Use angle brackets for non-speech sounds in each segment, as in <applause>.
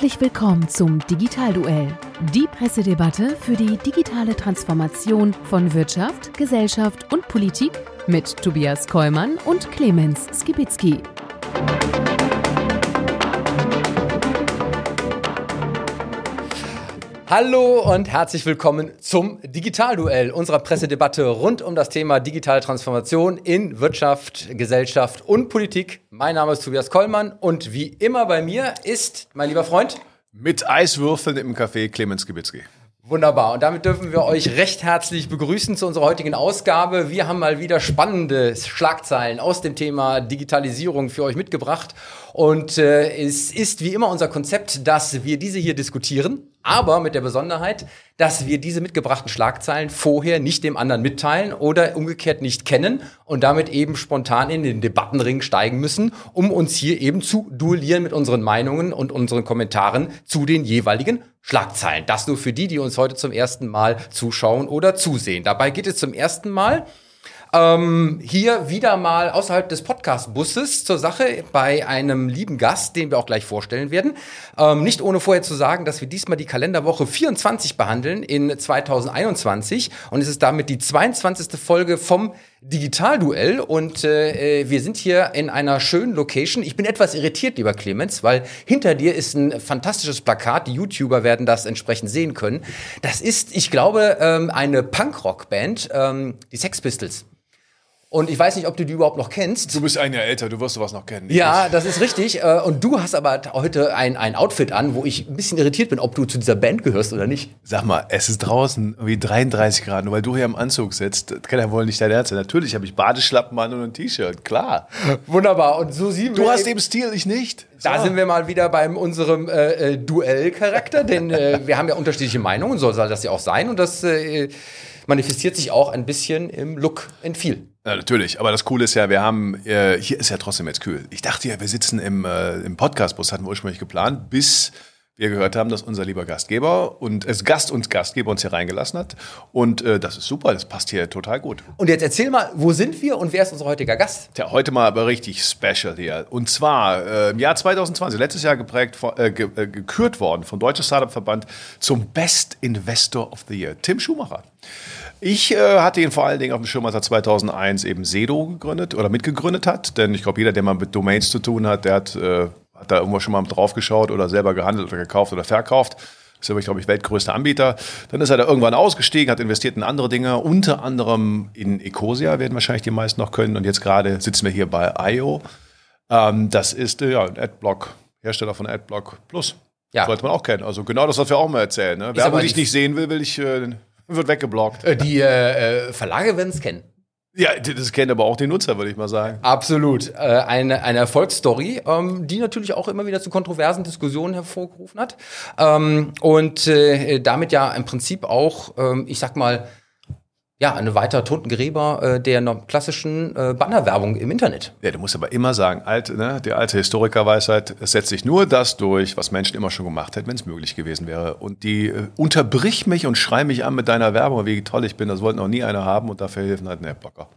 Herzlich willkommen zum Digitalduell, die Pressedebatte für die digitale Transformation von Wirtschaft, Gesellschaft und Politik mit Tobias Kollmann und Clemens Skibitzky. Hallo und herzlich willkommen zum Digitalduell, unserer Pressedebatte rund um das Thema digitale Transformation in Wirtschaft, Gesellschaft und Politik. Mein Name ist Tobias Kollmann und wie immer bei mir ist mein lieber Freund mit Eiswürfeln im Café Clemens Gibitzki. Wunderbar. Und damit dürfen wir euch recht herzlich begrüßen zu unserer heutigen Ausgabe. Wir haben mal wieder spannende Schlagzeilen aus dem Thema Digitalisierung für euch mitgebracht. Und äh, es ist wie immer unser Konzept, dass wir diese hier diskutieren aber mit der Besonderheit, dass wir diese mitgebrachten Schlagzeilen vorher nicht dem anderen mitteilen oder umgekehrt nicht kennen und damit eben spontan in den Debattenring steigen müssen, um uns hier eben zu duellieren mit unseren Meinungen und unseren Kommentaren zu den jeweiligen Schlagzeilen. Das nur für die, die uns heute zum ersten Mal zuschauen oder zusehen. Dabei geht es zum ersten Mal ähm, hier wieder mal außerhalb des Podcast-Busses zur Sache bei einem lieben Gast, den wir auch gleich vorstellen werden. Ähm, nicht ohne vorher zu sagen, dass wir diesmal die Kalenderwoche 24 behandeln in 2021 und es ist damit die 22. Folge vom Digitalduell und äh, wir sind hier in einer schönen Location. Ich bin etwas irritiert, lieber Clemens, weil hinter dir ist ein fantastisches Plakat. Die YouTuber werden das entsprechend sehen können. Das ist, ich glaube, ähm, eine Punkrock-Band, ähm, die Sex Pistols. Und ich weiß nicht, ob du die überhaupt noch kennst. Du bist ein Jahr älter, du wirst sowas noch kennen. Ja, das ist richtig. Äh, und du hast aber heute ein, ein Outfit an, wo ich ein bisschen irritiert bin, ob du zu dieser Band gehörst oder nicht. Sag mal, es ist draußen irgendwie 33 Grad, nur weil du hier im Anzug sitzt. kann ja wohl nicht dein Ernst sein. Natürlich habe ich Badeschlappen an und ein T-Shirt, klar. Wunderbar. Und so sieben Du hast eben Stil, ich nicht. Da so. sind wir mal wieder bei unserem äh, äh, Duellcharakter, denn äh, wir haben ja unterschiedliche Meinungen, so soll das ja auch sein. Und das äh, manifestiert sich auch ein bisschen im Look in viel. Ja, natürlich. Aber das Coole ist ja, wir haben, äh, hier ist ja trotzdem jetzt kühl. Ich dachte ja, wir sitzen im, äh, im Podcastbus, hatten wir ursprünglich geplant, bis wir gehört haben, dass unser lieber Gastgeber und es äh, Gast und Gastgeber uns hier reingelassen hat. Und äh, das ist super, das passt hier total gut. Und jetzt erzähl mal, wo sind wir und wer ist unser heutiger Gast? Tja, heute mal aber richtig special hier. Und zwar äh, im Jahr 2020, letztes Jahr geprägt, äh, ge äh, gekürt worden vom Deutschen Startup-Verband zum Best Investor of the Year, Tim Schumacher. Ich äh, hatte ihn vor allen Dingen auf dem Schirm, als er 2001 eben Sedo gegründet oder mitgegründet hat. Denn ich glaube, jeder, der mal mit Domains zu tun hat, der hat, äh, hat da irgendwo schon mal drauf geschaut oder selber gehandelt oder gekauft oder verkauft. Das ist ja, glaube ich, weltgrößter Anbieter. Dann ist er da irgendwann ausgestiegen, hat investiert in andere Dinge, unter anderem in Ecosia, werden wahrscheinlich die meisten noch können. Und jetzt gerade sitzen wir hier bei IO. Ähm, das ist äh, ja, ein Adblock, Hersteller von Adblock Plus. Ja. Sollte man auch kennen. Also genau das, was wir auch mal erzählen. Ne? Werbung, die ich nicht sehen will, will ich äh, <laughs> wird weggeblockt. Äh, die äh, äh, Verlage werden es kennen. Ja, das kennt aber auch die Nutzer, würde ich mal sagen. Absolut. Äh, eine, eine Erfolgsstory, ähm, die natürlich auch immer wieder zu kontroversen Diskussionen hervorgerufen hat. Ähm, und äh, damit ja im Prinzip auch, ähm, ich sag mal, ja, eine weitere Totengräber äh, der klassischen äh, Bannerwerbung im Internet. Ja, du musst aber immer sagen, alt, ne, die alte Historikerweisheit, es setzt sich nur das durch, was Menschen immer schon gemacht hätten, wenn es möglich gewesen wäre. Und die äh, unterbrich mich und schrei mich an mit deiner Werbung, wie toll ich bin, das wollten noch nie einer haben und dafür helfen halt Netblocker.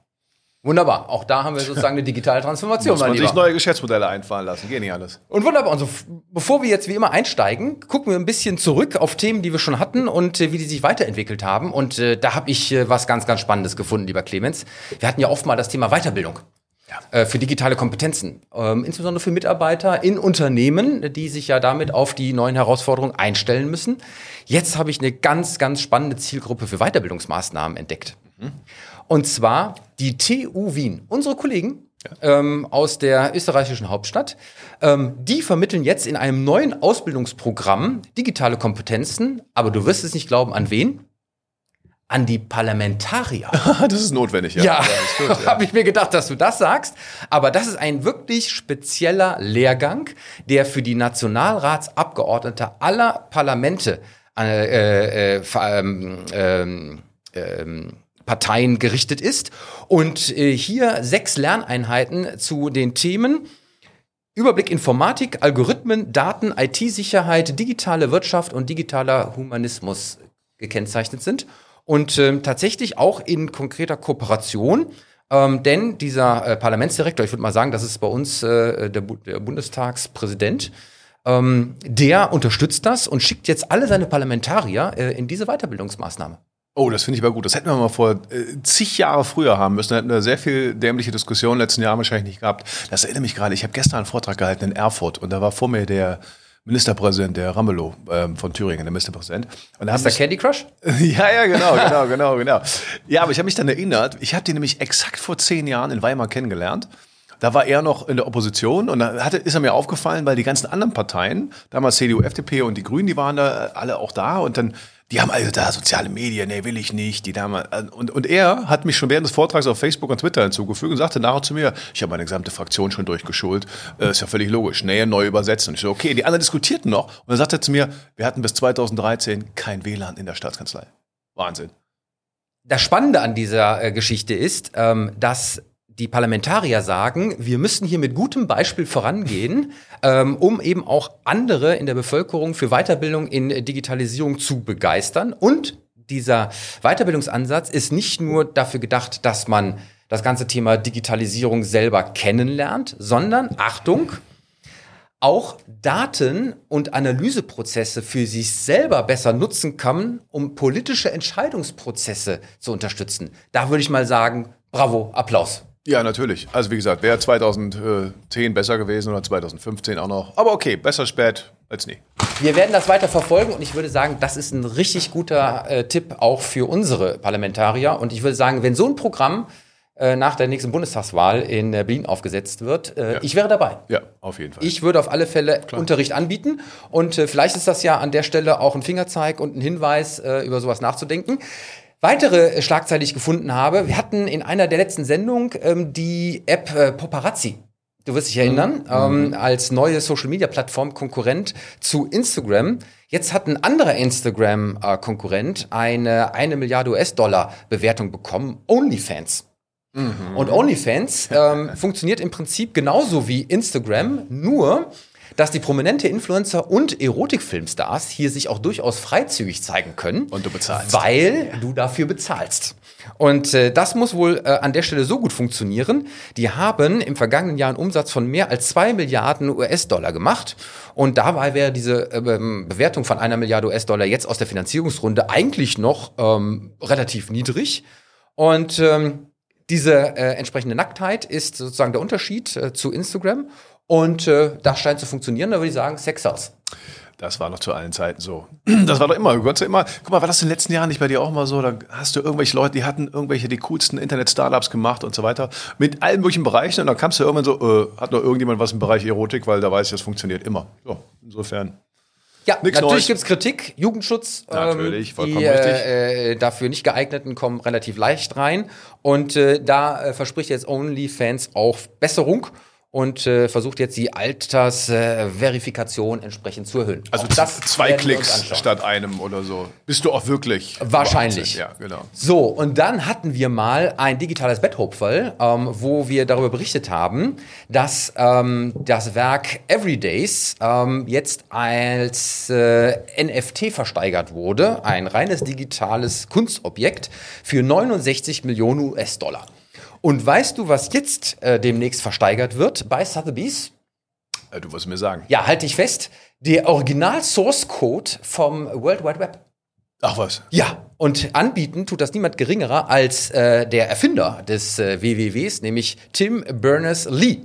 Wunderbar. Auch da haben wir sozusagen eine digitale Transformation. Muss man sich neue Geschäftsmodelle einfallen lassen. Geht nicht alles. Und wunderbar. Und so, bevor wir jetzt wie immer einsteigen, gucken wir ein bisschen zurück auf Themen, die wir schon hatten und äh, wie die sich weiterentwickelt haben. Und äh, da habe ich äh, was ganz, ganz Spannendes gefunden, lieber Clemens. Wir hatten ja oft mal das Thema Weiterbildung. Ja. Äh, für digitale Kompetenzen, ähm, insbesondere für Mitarbeiter in Unternehmen, die sich ja damit auf die neuen Herausforderungen einstellen müssen. Jetzt habe ich eine ganz, ganz spannende Zielgruppe für Weiterbildungsmaßnahmen entdeckt. Mhm. Und zwar die TU Wien. Unsere Kollegen ja. ähm, aus der österreichischen Hauptstadt, ähm, die vermitteln jetzt in einem neuen Ausbildungsprogramm digitale Kompetenzen, aber du wirst es nicht glauben, an wen? An die Parlamentarier. <laughs> das ist notwendig, ja. Ja, ja. <laughs> habe ich mir gedacht, dass du das sagst. Aber das ist ein wirklich spezieller Lehrgang, der für die Nationalratsabgeordnete aller Parlamente äh, äh, äh, ähm, ähm, ähm Parteien gerichtet ist. Und äh, hier sechs Lerneinheiten zu den Themen Überblick Informatik, Algorithmen, Daten, IT-Sicherheit, digitale Wirtschaft und digitaler Humanismus gekennzeichnet sind. Und ähm, tatsächlich auch in konkreter Kooperation. Ähm, denn dieser äh, Parlamentsdirektor, ich würde mal sagen, das ist bei uns äh, der, Bu der Bundestagspräsident, ähm, der unterstützt das und schickt jetzt alle seine Parlamentarier äh, in diese Weiterbildungsmaßnahme. Oh, das finde ich aber gut. Das hätten wir mal vor äh, zig Jahre früher haben müssen. Da hätten wir sehr viel dämliche Diskussionen in den letzten Jahren wahrscheinlich nicht gehabt. Das erinnert mich gerade. Ich habe gestern einen Vortrag gehalten in Erfurt und da war vor mir der Ministerpräsident, der Ramelow ähm, von Thüringen, der Ministerpräsident. Und da ist der Candy Crush? <laughs> ja, ja, genau, genau, genau, genau. Ja, aber ich habe mich dann erinnert, ich habe den nämlich exakt vor zehn Jahren in Weimar kennengelernt. Da war er noch in der Opposition und da ist er mir aufgefallen, weil die ganzen anderen Parteien, damals CDU, FDP und die Grünen, die waren da alle auch da und dann die haben also da soziale Medien, nee, will ich nicht. Die damals, und, und er hat mich schon während des Vortrags auf Facebook und Twitter hinzugefügt und sagte nachher zu mir, ich habe meine gesamte Fraktion schon durchgeschult, äh, ist ja völlig logisch, nee, neu übersetzen. Und ich so, okay, die anderen diskutierten noch und dann sagte er zu mir, wir hatten bis 2013 kein WLAN in der Staatskanzlei. Wahnsinn. Das Spannende an dieser äh, Geschichte ist, ähm, dass die Parlamentarier sagen, wir müssen hier mit gutem Beispiel vorangehen, ähm, um eben auch andere in der Bevölkerung für Weiterbildung in Digitalisierung zu begeistern. Und dieser Weiterbildungsansatz ist nicht nur dafür gedacht, dass man das ganze Thema Digitalisierung selber kennenlernt, sondern, Achtung, auch Daten und Analyseprozesse für sich selber besser nutzen kann, um politische Entscheidungsprozesse zu unterstützen. Da würde ich mal sagen, bravo, Applaus. Ja, natürlich. Also wie gesagt, wäre 2010 besser gewesen oder 2015 auch noch. Aber okay, besser spät als nie. Wir werden das weiter verfolgen und ich würde sagen, das ist ein richtig guter äh, Tipp auch für unsere Parlamentarier. Und ich würde sagen, wenn so ein Programm äh, nach der nächsten Bundestagswahl in äh, Berlin aufgesetzt wird, äh, ja. ich wäre dabei. Ja, auf jeden Fall. Ich würde auf alle Fälle Klar. Unterricht anbieten und vielleicht ist das ja an der Stelle auch ein Fingerzeig und ein Hinweis, über sowas nachzudenken. Weitere Schlagzeile, die ich gefunden habe, wir hatten in einer der letzten Sendungen ähm, die App äh, Paparazzi. Du wirst dich erinnern, mhm. ähm, als neue Social-Media-Plattform Konkurrent zu Instagram. Jetzt hat ein anderer Instagram-Konkurrent eine eine Milliarde US-Dollar Bewertung bekommen, OnlyFans. Mhm. Und OnlyFans ähm, <laughs> funktioniert im Prinzip genauso wie Instagram, nur dass die prominente Influencer und Erotikfilmstars hier sich auch durchaus freizügig zeigen können. Und du bezahlst. Weil ja. du dafür bezahlst. Und äh, das muss wohl äh, an der Stelle so gut funktionieren. Die haben im vergangenen Jahr einen Umsatz von mehr als zwei Milliarden US-Dollar gemacht. Und dabei wäre diese äh, Bewertung von einer Milliarde US-Dollar jetzt aus der Finanzierungsrunde eigentlich noch ähm, relativ niedrig. Und ähm, diese äh, entsprechende Nacktheit ist sozusagen der Unterschied äh, zu Instagram. Und äh, das scheint zu funktionieren. Da würde ich sagen, Sexhaus. Das war noch zu allen Zeiten so. <clears throat> Das war doch immer, du ja immer, guck mal, war das in den letzten Jahren nicht bei dir auch mal so? Da hast du irgendwelche Leute, die hatten irgendwelche die coolsten Internet-Startups gemacht und so weiter, mit allen möglichen Bereichen und dann kamst du irgendwann so, äh, hat noch irgendjemand was im Bereich Erotik, weil da weiß ich, das funktioniert immer. So, insofern. Ja, Nichts natürlich gibt es Kritik, Jugendschutz. Ähm, natürlich, vollkommen die, richtig. Äh, dafür nicht geeigneten kommen relativ leicht rein. Und äh, da äh, verspricht jetzt OnlyFans auch Besserung und äh, versucht jetzt die Altersverifikation äh, entsprechend zu erhöhen. Also das zwei Klicks statt einem oder so. Bist du auch wirklich? Wahrscheinlich. Ja, genau. So, und dann hatten wir mal ein digitales Betthopferl, ähm, wo wir darüber berichtet haben, dass ähm, das Werk Everydays ähm, jetzt als äh, NFT versteigert wurde. Ein reines digitales Kunstobjekt für 69 Millionen US-Dollar. Und weißt du, was jetzt äh, demnächst versteigert wird bei Sotheby's? Äh, du wirst mir sagen. Ja, halte ich fest. Der Original-Source-Code vom World Wide Web. Ach was. Ja, und anbieten tut das niemand geringerer als äh, der Erfinder des äh, WWWs, nämlich Tim Berners-Lee.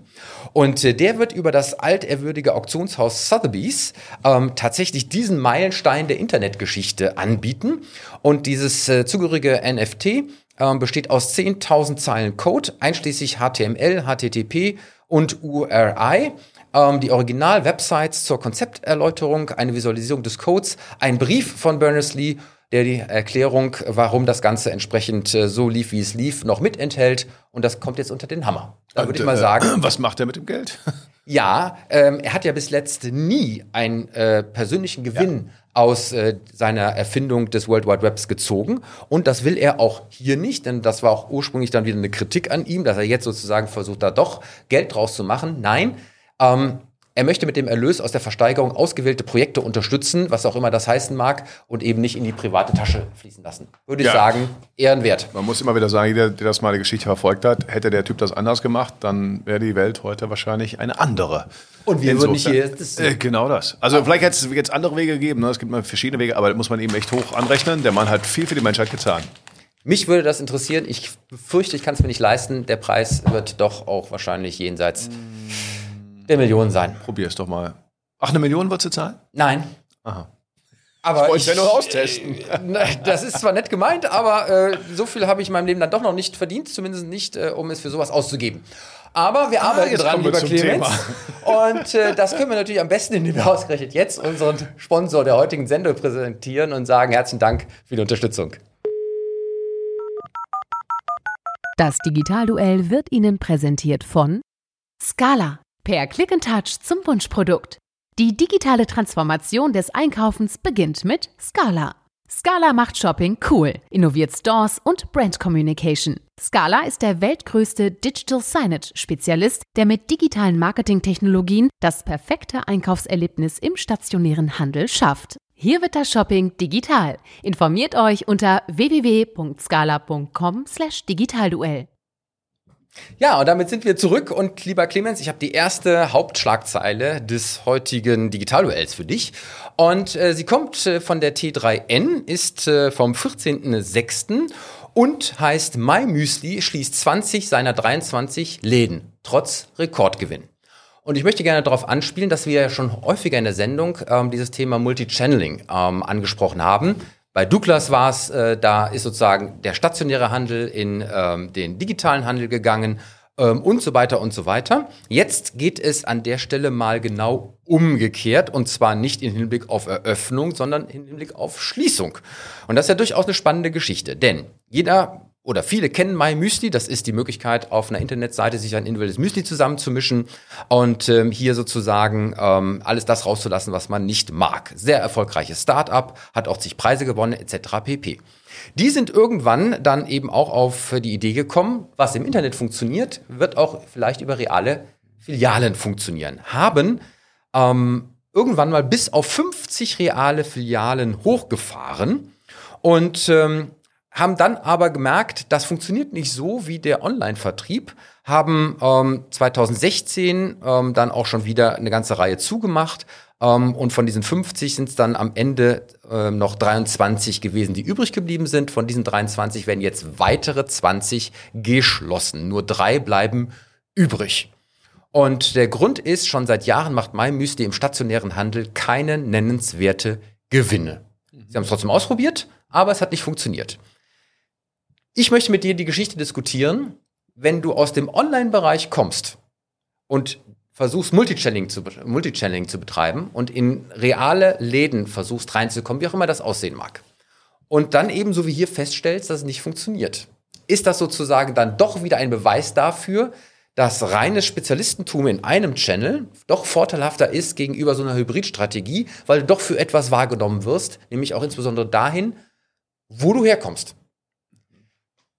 Und äh, der wird über das altehrwürdige Auktionshaus Sotheby's ähm, tatsächlich diesen Meilenstein der Internetgeschichte anbieten. Und dieses äh, zugehörige NFT ähm, besteht aus 10.000 Zeilen Code, einschließlich HTML, HTTP und URI. Ähm, die Original-Websites zur Konzepterläuterung, eine Visualisierung des Codes, ein Brief von Berners-Lee, der die Erklärung, warum das Ganze entsprechend äh, so lief, wie es lief, noch mit enthält. Und das kommt jetzt unter den Hammer. Da würde ich mal sagen. Äh, <clears throat> was macht er mit dem Geld? Ja, ähm, er hat ja bis letzt nie einen äh, persönlichen Gewinn ja aus äh, seiner Erfindung des World Wide Webs gezogen. Und das will er auch hier nicht, denn das war auch ursprünglich dann wieder eine Kritik an ihm, dass er jetzt sozusagen versucht, da doch Geld draus zu machen. Nein, ähm, Er möchte mit dem Erlös aus der Versteigerung ausgewählte Projekte unterstützen, was auch immer das heißen mag, und eben nicht in die private Tasche fließen lassen. Würde ich Ja. sagen, ehrenwert. Man muss immer wieder sagen, jeder, der das mal die Geschichte verfolgt hat, hätte der Typ das anders gemacht, dann wäre die Welt heute wahrscheinlich eine andere. Und wir würden nicht hier. Das, Äh, genau das. Also vielleicht hätte es jetzt andere Wege gegeben. Ne? Es gibt mal verschiedene Wege, aber das muss man eben echt hoch anrechnen. Der Mann hat viel für die Menschheit getan. Mich würde das interessieren. Ich befürchte, ich kann es mir nicht leisten. Der Preis wird doch auch wahrscheinlich jenseits der Millionen sein. Probier es doch mal. Ach, eine Million würdest du zahlen? Nein. Aha. Aber wollte ich ja nur austesten. <laughs> Das ist zwar nett gemeint, aber äh, so viel habe ich in meinem Leben dann doch noch nicht verdient, zumindest nicht, äh, um es für sowas auszugeben. Aber wir arbeiten Ah, jetzt dran, lieber Clemens. <laughs> Und äh, das können wir natürlich am besten, indem wir ausgerechnet jetzt unseren Sponsor der heutigen Sendung präsentieren und sagen herzlichen Dank für die Unterstützung. Das Digitalduell wird Ihnen präsentiert von Scala. Per Click and Touch zum Wunschprodukt. Die digitale Transformation des Einkaufens beginnt mit Scala. Scala macht Shopping cool, innoviert Stores und Brand Communication. Scala ist der weltgrößte Digital Signage Spezialist, der mit digitalen Marketingtechnologien das perfekte Einkaufserlebnis im stationären Handel schafft. Hier wird das Shopping digital. Informiert euch unter www.scala.com/digitalduell. Ja, und damit sind wir zurück. Und lieber Clemens, ich habe die erste Hauptschlagzeile des heutigen Digitalduells für dich. Und äh, sie kommt äh, von der T3N, ist äh, vom 14.06. und heißt My Müsli schließt 20 seiner 23 Läden, trotz Rekordgewinn. Und ich möchte gerne darauf anspielen, dass wir ja schon häufiger in der Sendung ähm, dieses Thema Multichanneling ähm, angesprochen haben. Bei Douglas war es, äh, da ist sozusagen der stationäre Handel in ähm, den digitalen Handel gegangen ähm, und so weiter und so weiter. Jetzt geht es an der Stelle mal genau umgekehrt und zwar nicht im Hinblick auf Eröffnung, sondern im Hinblick auf Schließung. Und das ist ja durchaus eine spannende Geschichte, denn jeder oder viele kennen My Müsli. Das ist die Möglichkeit, auf einer Internetseite sich ein individuelles Müsli zusammenzumischen und ähm, hier sozusagen ähm, alles das rauszulassen, was man nicht mag. Sehr erfolgreiches Start-up, hat auch zig Preise gewonnen, etc. pp. Die sind irgendwann dann eben auch auf die Idee gekommen, was im Internet funktioniert, wird auch vielleicht über reale Filialen funktionieren. Haben ähm, irgendwann mal bis auf 50 reale Filialen hochgefahren und ähm, haben dann aber gemerkt, das funktioniert nicht so wie der Online-Vertrieb, haben ähm, 2016 ähm, dann auch schon wieder eine ganze Reihe zugemacht ähm, und von diesen 50 sind es dann am Ende ähm, noch 23 gewesen, die übrig geblieben sind. Von diesen 23 werden jetzt weitere 20 geschlossen. Nur drei bleiben übrig. Und der Grund ist, schon seit Jahren macht MyMüsli im stationären Handel keine nennenswerte Gewinne. Sie haben es trotzdem ausprobiert, aber es hat nicht funktioniert. Ich möchte mit dir die Geschichte diskutieren, wenn du aus dem Online-Bereich kommst und versuchst Multichanneling zu, Multichanneling zu betreiben und in reale Läden versuchst reinzukommen, wie auch immer das aussehen mag. Und dann ebenso wie hier feststellst, dass es nicht funktioniert. Ist das sozusagen dann doch wieder ein Beweis dafür, dass reines Spezialistentum in einem Channel doch vorteilhafter ist gegenüber so einer Hybridstrategie, weil du doch für etwas wahrgenommen wirst, nämlich auch insbesondere dahin, wo du herkommst.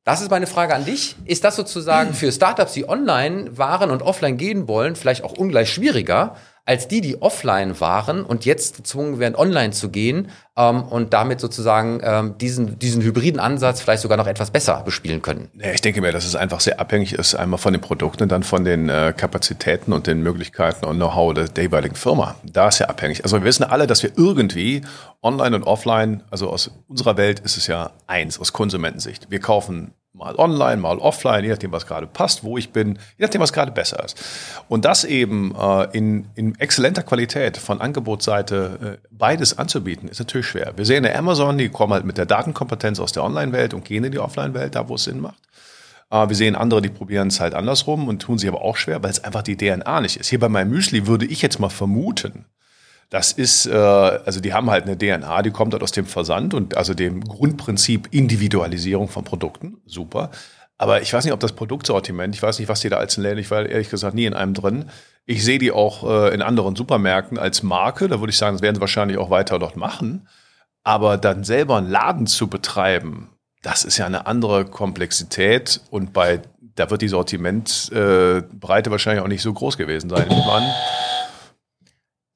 Das ist meine Frage an dich. Ist das sozusagen für Startups, die online waren und offline gehen wollen, vielleicht auch ungleich schwieriger als die, die offline waren und jetzt gezwungen werden, online zu gehen ähm, und damit sozusagen ähm, diesen, diesen hybriden Ansatz vielleicht sogar noch etwas besser bespielen können? Ja, ich denke mir, dass es einfach sehr abhängig ist, einmal von den Produkten und dann von den äh, Kapazitäten und den Möglichkeiten und Know-how der, jeweiligen Firma. Da ist ja abhängig. Also wir wissen alle, dass wir irgendwie online und offline, also aus unserer Welt ist es ja eins, aus Konsumentensicht. Wir kaufen mal online, mal offline, je nachdem, was gerade passt, wo ich bin, je nachdem, was gerade besser ist. Und das eben äh, in, in exzellenter Qualität von Angebotsseite äh, beides anzubieten, ist natürlich schwer. Wir sehen ja Amazon, die kommen halt mit der Datenkompetenz aus der Online-Welt und gehen in die Offline-Welt, da wo es Sinn macht. Äh, wir sehen andere, die probieren es halt andersrum und tun sich aber auch schwer, weil es einfach die DNA nicht ist. Hier bei meinem Müsli würde ich jetzt mal vermuten, das ist, äh, also die haben halt eine DNA, die kommt halt aus dem Versand und also dem Grundprinzip Individualisierung von Produkten. Super. Aber ich weiß nicht, ob das Produktsortiment, ich weiß nicht, was die da als Läden, ich war ehrlich gesagt nie in einem drin. Ich sehe die auch äh, in anderen Supermärkten als Marke, da würde ich sagen, das werden sie wahrscheinlich auch weiter dort machen. Aber dann selber einen Laden zu betreiben, das ist ja eine andere Komplexität und bei, da wird die Sortimentbreite äh, wahrscheinlich auch nicht so groß gewesen sein. Ich meine,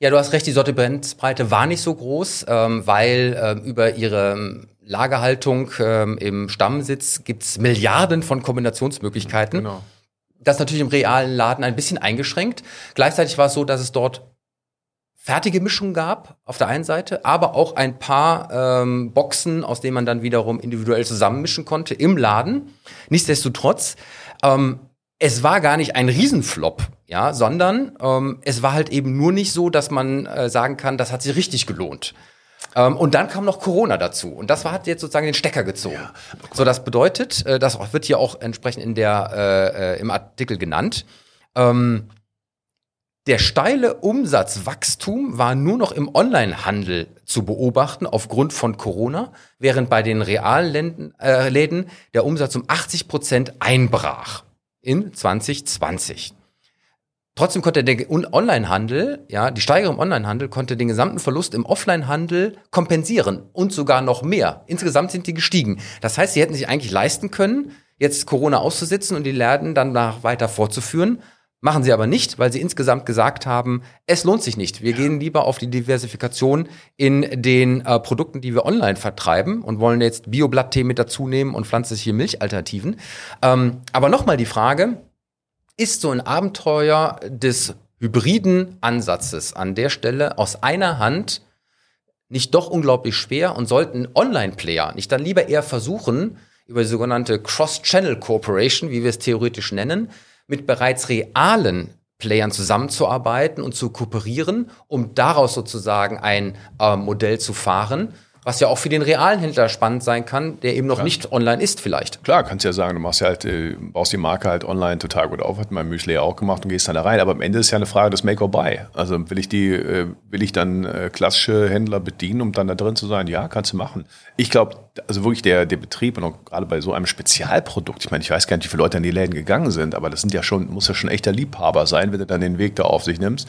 Ja, du hast recht, die Sortimentsbreite war nicht so groß, ähm, weil ähm, über ihre ähm, Lagerhaltung ähm, im Stammsitz gibt's Milliarden von Kombinationsmöglichkeiten. Genau. Das ist natürlich im realen Laden ein bisschen eingeschränkt. Gleichzeitig war es so, dass es dort fertige Mischungen gab auf der einen Seite, aber auch ein paar ähm, Boxen, aus denen man dann wiederum individuell zusammenmischen konnte im Laden. Nichtsdestotrotz, ähm, es war gar nicht ein Riesenflop, ja, sondern ähm, es war halt eben nur nicht so, dass man äh, sagen kann, das hat sich richtig gelohnt. Ähm, und dann kam noch Corona dazu. Und das war, hat jetzt sozusagen den Stecker gezogen. Ja. So, das bedeutet, äh, das wird hier auch entsprechend in der, äh, äh, im Artikel genannt. Ähm, der steile Umsatzwachstum war nur noch im Onlinehandel zu beobachten aufgrund von Corona, während bei den realen äh, Läden der Umsatz um 80 Prozent einbrach in 2020. Trotzdem konnte der Onlinehandel, ja, die Steigerung im Onlinehandel konnte den gesamten Verlust im Offlinehandel kompensieren und sogar noch mehr. Insgesamt sind die gestiegen. Das heißt, sie hätten sich eigentlich leisten können, jetzt Corona auszusitzen und die Läden dann nach weiter fortzuführen. Machen sie aber nicht, weil sie insgesamt gesagt haben, es lohnt sich nicht. Wir ja. gehen lieber auf die Diversifikation in den äh, Produkten, die wir online vertreiben und wollen jetzt Bioblatttee mit dazu nehmen und pflanzliche Milchalternativen. Ähm, aber nochmal die Frage, ist so ein Abenteuer des hybriden Ansatzes an der Stelle aus einer Hand nicht doch unglaublich schwer und sollten Online-Player nicht dann lieber eher versuchen, über die sogenannte Cross-Channel Corporation, wie wir es theoretisch nennen, mit bereits realen Playern zusammenzuarbeiten und zu kooperieren, um daraus sozusagen ein äh, Modell zu fahren, was ja auch für den realen Händler spannend sein kann, der eben noch Klar. nicht online ist vielleicht. Klar, kannst ja sagen, du machst ja halt, äh, baust die Marke halt online total gut auf, hat mein Müsli auch gemacht und gehst dann da rein. Aber am Ende ist ja eine Frage des Make or Buy. Also will ich die, äh, will ich dann äh, klassische Händler bedienen, um dann da drin zu sein? Ja, kannst du machen. Ich glaube, also wirklich der, der Betrieb und auch gerade bei so einem Spezialprodukt, ich meine, ich weiß gar nicht, wie viele Leute in die Läden gegangen sind, aber das sind ja schon, muss ja schon echter Liebhaber sein, wenn du dann den Weg da auf sich nimmst.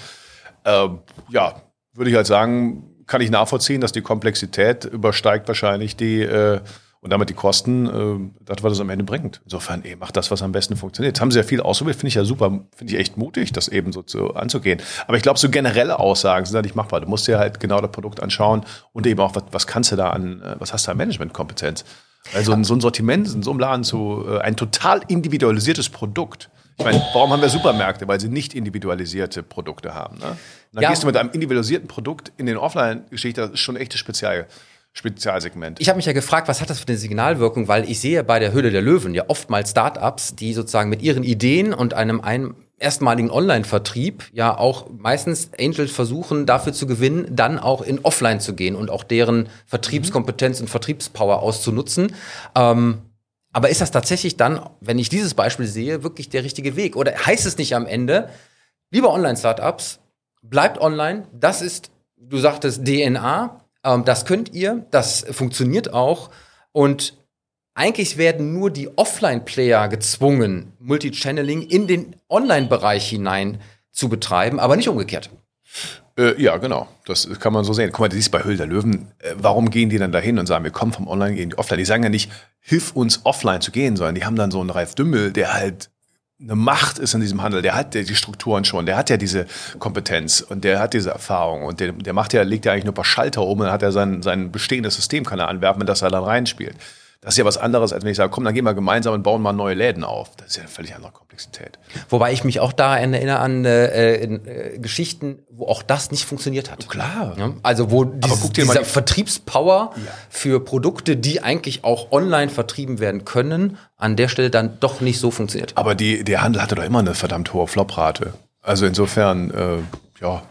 Äh, ja, würde ich halt sagen, kann ich nachvollziehen, dass die Komplexität übersteigt wahrscheinlich die äh, und damit die Kosten, äh, das, was es am Ende bringt. Insofern, ey, macht das, was am besten funktioniert. Jetzt haben sie ja viel ausprobiert, finde ich ja super, finde ich echt mutig, das eben so zu, anzugehen. Aber ich glaube, so generelle Aussagen sind halt nicht machbar. Du musst dir halt genau das Produkt anschauen und eben auch, was, was kannst du da an, äh, was hast du an Managementkompetenz? Also so ein Sortiment in so einem Laden zu, äh, ein total individualisiertes Produkt ich meine, warum haben wir Supermärkte? Weil sie nicht individualisierte Produkte haben. Ne? Dann ja. gehst du mit einem individualisierten Produkt in den Offline-Geschichte, das ist schon echtes Spezial. Spezialsegment. Ich habe mich ja gefragt, was hat das für eine Signalwirkung, weil ich sehe bei der Höhle der Löwen ja oftmals Startups, die sozusagen mit ihren Ideen und einem, einem erstmaligen Online-Vertrieb ja auch meistens Angels versuchen, dafür zu gewinnen, dann auch in Offline zu gehen und auch deren Vertriebskompetenz und Vertriebspower auszunutzen. Ähm, aber ist das tatsächlich dann, wenn ich dieses Beispiel sehe, wirklich der richtige Weg? Oder heißt es nicht am Ende, liebe Online-Startups, bleibt online, das ist, du sagtest DNA, ähm, das könnt ihr, das funktioniert auch. Und eigentlich werden nur die Offline-Player gezwungen, Multichanneling in den Online-Bereich hinein zu betreiben, aber nicht umgekehrt. Äh, ja, genau. Das kann man so sehen. Guck mal, du siehst bei Höhl der Löwen, äh, warum gehen die dann dahin und sagen, wir kommen vom Online, gehen die offline? Die sagen ja nicht, hilf uns offline zu gehen, sondern die haben dann so einen Ralf Dümmel, der halt eine Macht ist in diesem Handel, der hat die Strukturen schon, der hat ja diese Kompetenz und der hat diese Erfahrung und der, der macht ja, legt ja eigentlich nur ein paar Schalter um und dann hat er sein, sein bestehendes System, kann er anwerben, dass er dann reinspielt. Das ist ja was anderes, als wenn ich sage, komm, dann gehen wir gemeinsam und bauen mal neue Läden auf. Das ist ja eine völlig andere Komplexität. Wobei ich mich auch da erinnere an äh, äh, Geschichten, wo auch das nicht funktioniert hat. Klar. Ja? Also wo dieses, dieser die Vertriebspower ja. für Produkte, die eigentlich auch online vertrieben werden können, an der Stelle dann doch nicht so funktioniert. Aber die, der Handel hatte doch immer eine verdammt hohe Floprate. Also insofern, äh, ja,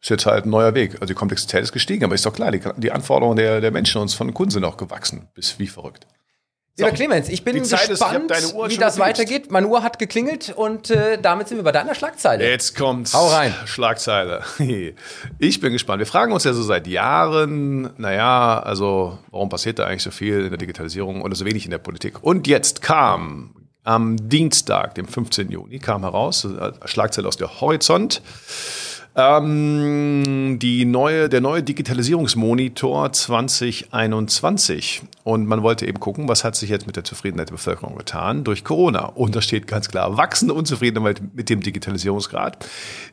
ist jetzt halt ein neuer Weg. Also die Komplexität ist gestiegen, aber ist doch klar, die, die Anforderungen der, der Menschen und von Kunden sind auch gewachsen. Bis wie verrückt. So. Lieber Clemens, ich bin gespannt, ist, wie das weitergeht. Meine Uhr hat geklingelt und äh, damit sind wir bei deiner Schlagzeile. Jetzt kommt Hau rein. Schlagzeile. <laughs> Ich bin gespannt. Wir fragen uns ja so seit Jahren, naja, also warum passiert da eigentlich so viel in der Digitalisierung und so wenig in der Politik? Und jetzt kam am Dienstag, dem 15. Juni, kam heraus, äh, Schlagzeile aus der Horizont, ähm, die neue, der neue Digitalisierungsmonitor 2021. Und man wollte eben gucken, was hat sich jetzt mit der Zufriedenheit der Bevölkerung getan durch Corona. Und da steht ganz klar, wachsende Unzufriedenheit mit dem Digitalisierungsgrad.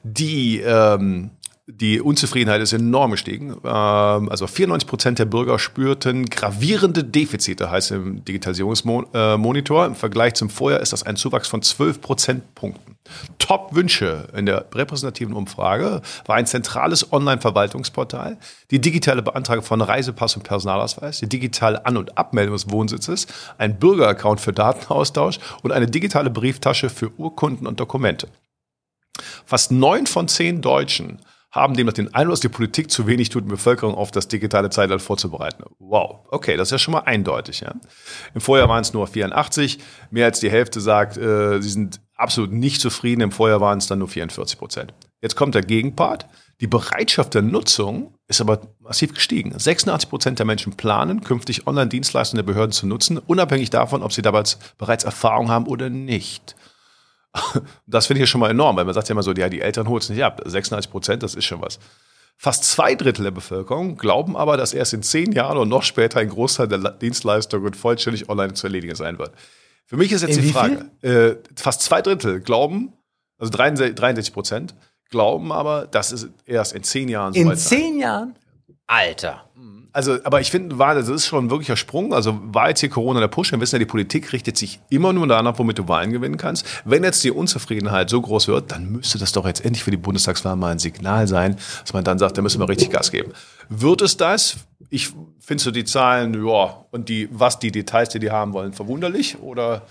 Die ähm, die Unzufriedenheit ist enorm gestiegen. Ähm, also 94 Prozent der Bürger spürten gravierende Defizite, heißt im Digitalisierungsmonitor. Im Vergleich zum Vorjahr ist das ein Zuwachs von 12 Prozentpunkten. Top-Wünsche in der repräsentativen Umfrage war ein zentrales Online-Verwaltungsportal, die digitale Beantragung von Reisepass und Personalausweis, die digitale An- und Abmeldung des Wohnsitzes, ein Bürgeraccount für Datenaustausch und eine digitale Brieftasche für Urkunden und Dokumente. Fast neun von zehn Deutschen haben demnach den Eindruck, dass die Politik zu wenig tut, die Bevölkerung auf das digitale Zeitalter vorzubereiten. Wow, okay, das ist ja schon mal eindeutig. Ja? Im Vorjahr waren es nur 84, mehr als die Hälfte sagt, äh, sie sind absolut nicht zufrieden, im Vorjahr waren es dann nur 44 Prozent. Jetzt kommt der Gegenpart. Die Bereitschaft der Nutzung ist aber massiv gestiegen. 86 Prozent der Menschen planen, künftig Online-Dienstleistungen der Behörden zu nutzen, unabhängig davon, ob sie dabei bereits Erfahrung haben oder nicht. <laughs> Das finde ich schon mal enorm, weil man sagt ja immer so, ja, die Eltern holen es nicht ab. 96 Prozent, das ist schon was. Fast zwei Drittel der Bevölkerung glauben aber, dass erst in zehn Jahren und noch später ein Großteil der Dienstleistungen vollständig online zu erledigen sein wird. Für mich ist jetzt in die Frage, äh, fast zwei Drittel glauben, also 63 Prozent, glauben aber, dass es erst in zehn Jahren so In zehn Jahren? Alter. Also, aber ich finde, das ist schon ein wirklicher Sprung. Also war jetzt hier Corona der Push. Wir wissen ja, die Politik richtet sich immer nur danach, womit du Wahlen gewinnen kannst. Wenn jetzt die Unzufriedenheit so groß wird, dann müsste das doch jetzt endlich für die Bundestagswahl mal ein Signal sein, dass man dann sagt, da müssen wir richtig Gas geben. Wird es das? Ich finde so die Zahlen, ja, und die, was die Details, die die haben wollen, verwunderlich oder?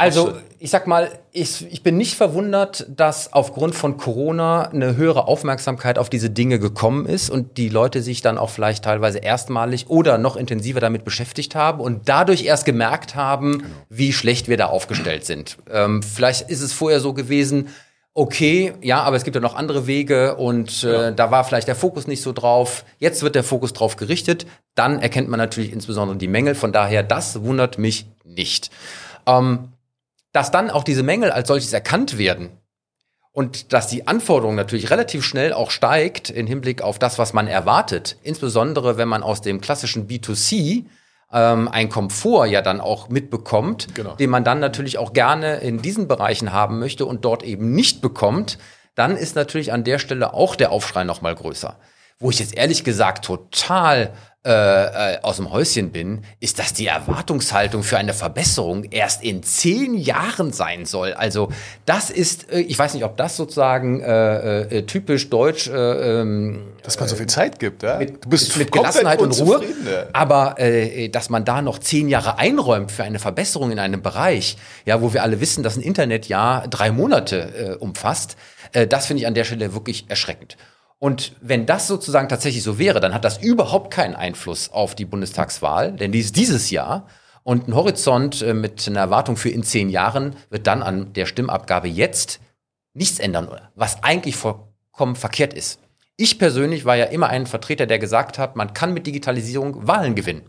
Also, ich sag mal, ich, ich bin nicht verwundert, dass aufgrund von Corona eine höhere Aufmerksamkeit auf diese Dinge gekommen ist und die Leute sich dann auch vielleicht teilweise erstmalig oder noch intensiver damit beschäftigt haben und dadurch erst gemerkt haben, genau. wie schlecht wir da aufgestellt sind. Ähm, vielleicht ist es vorher so gewesen, okay, ja, aber es gibt ja noch andere Wege und äh, ja. da war vielleicht der Fokus nicht so drauf. Jetzt wird der Fokus drauf gerichtet. Dann erkennt man natürlich insbesondere die Mängel. Von daher, das wundert mich nicht. Ähm, dass dann auch diese Mängel als solches erkannt werden und dass die Anforderung natürlich relativ schnell auch steigt im Hinblick auf das, was man erwartet, insbesondere wenn man aus dem klassischen B2C ähm, ein Komfort ja dann auch mitbekommt, genau. den man dann natürlich auch gerne in diesen Bereichen haben möchte und dort eben nicht bekommt, dann ist natürlich an der Stelle auch der Aufschrei noch mal größer. Wo ich jetzt ehrlich gesagt total äh, äh, aus dem Häuschen bin, ist, dass die Erwartungshaltung für eine Verbesserung erst in zehn Jahren sein soll. Also das ist, äh, ich weiß nicht, ob das sozusagen äh, äh, typisch deutsch, äh, ähm, dass man so viel Zeit gibt, ja? Mit, du bist mit Gelassenheit und Ruhe. Aber dass man da noch zehn Jahre einräumt für eine Verbesserung in einem Bereich, ja, wo wir alle wissen, dass ein Internetjahr drei Monate umfasst, das finde ich an der Stelle wirklich erschreckend. Und wenn das sozusagen tatsächlich so wäre, dann hat das überhaupt keinen Einfluss auf die Bundestagswahl, denn die ist dieses Jahr. Und ein Horizont äh, mit einer Erwartung für in zehn Jahren wird dann an der Stimmabgabe jetzt nichts ändern, was eigentlich vollkommen verkehrt ist. Ich persönlich war ja immer ein Vertreter, der gesagt hat, man kann mit Digitalisierung Wahlen gewinnen.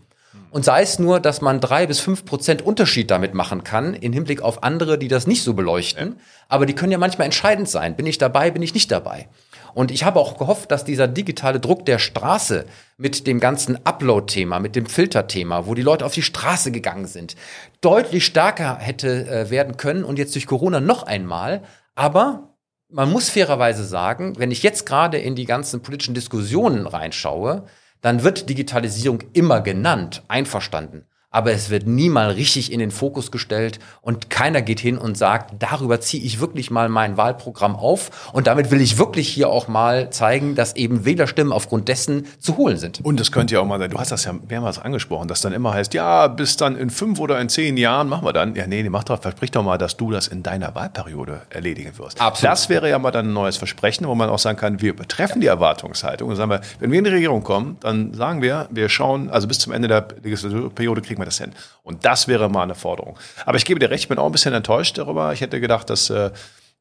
Und sei es nur, dass man drei bis fünf Prozent Unterschied damit machen kann, im Hinblick auf andere, die das nicht so beleuchten. Aber die können ja manchmal entscheidend sein. Bin ich dabei, bin ich nicht dabei. Und ich habe auch gehofft, dass dieser digitale Druck der Straße mit dem ganzen Upload-Thema, mit dem Filter-Thema, wo die Leute auf die Straße gegangen sind, deutlich stärker hätte äh, werden können und jetzt durch Corona noch einmal. Aber man muss fairerweise sagen, wenn ich jetzt gerade in die ganzen politischen Diskussionen reinschaue, dann wird Digitalisierung immer genannt, einverstanden aber es wird nie mal richtig in den Fokus gestellt und keiner geht hin und sagt, darüber ziehe ich wirklich mal mein Wahlprogramm auf und damit will ich wirklich hier auch mal zeigen, dass eben Wählerstimmen aufgrund dessen zu holen sind. Und das könnte ja auch mal sein, du hast das ja mehrmals angesprochen, dass dann immer heißt, ja, bis dann in fünf oder in zehn Jahren machen wir dann. Ja, nee, mach doch, versprich doch mal, dass du das in deiner Wahlperiode erledigen wirst. Absolut. Das wäre ja mal dann ein neues Versprechen, wo man auch sagen kann, wir übertreffen ja. die Erwartungshaltung und sagen wir, wenn wir in die Regierung kommen, dann sagen wir, wir schauen, also bis zum Ende der Legislaturperiode kriegen kriegen wir das hin. Und das wäre mal eine Forderung. Aber ich gebe dir recht, ich bin auch ein bisschen enttäuscht darüber. Ich hätte gedacht, dass äh,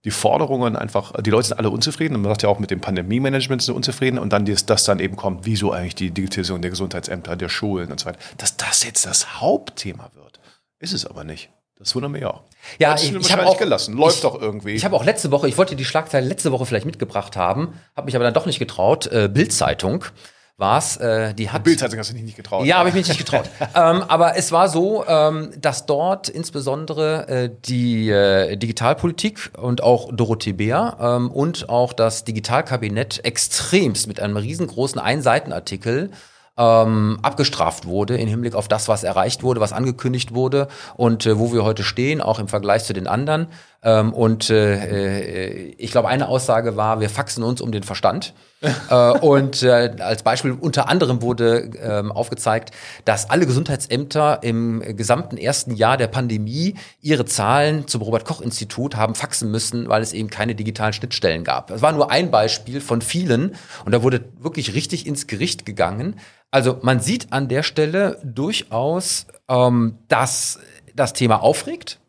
die Forderungen einfach, die Leute sind alle unzufrieden. Und man sagt ja auch mit dem Pandemie-Management sind unzufrieden. Und dann, dass das dann eben kommt, wieso eigentlich die Digitalisierung der Gesundheitsämter, der Schulen und so weiter. Dass das jetzt das Hauptthema wird, ist es aber nicht. Das wundert mich auch. Ja, ich, ich habe auch gelassen. Läuft ich, doch irgendwie. Ich habe auch letzte Woche, ich wollte die Schlagzeile letzte Woche vielleicht mitgebracht haben, habe mich aber dann doch nicht getraut. Äh, Bildzeitung war es. Äh, die hat. Bildzeitung hast du dich nicht getraut. Ja, habe ich mich nicht getraut. <laughs> ähm, aber es war so, ähm, dass dort insbesondere äh, die äh, Digitalpolitik und auch Dorothee Bär ähm, und auch das Digitalkabinett extremst mit einem riesengroßen Einseitenartikel ähm, abgestraft wurde im Hinblick auf das, was erreicht wurde, was angekündigt wurde und äh, wo wir heute stehen, auch im Vergleich zu den anderen. Ähm, und äh, äh, ich glaube, eine Aussage war, wir faxen uns um den Verstand. <laughs> äh, und äh, als Beispiel unter anderem wurde ähm, aufgezeigt, dass alle Gesundheitsämter im gesamten ersten Jahr der Pandemie ihre Zahlen zum Robert Koch Institut haben faxen müssen, weil es eben keine digitalen Schnittstellen gab. Das war nur ein Beispiel von vielen und da wurde wirklich richtig ins Gericht gegangen. Also man sieht an der Stelle durchaus, ähm, dass das Thema aufregt,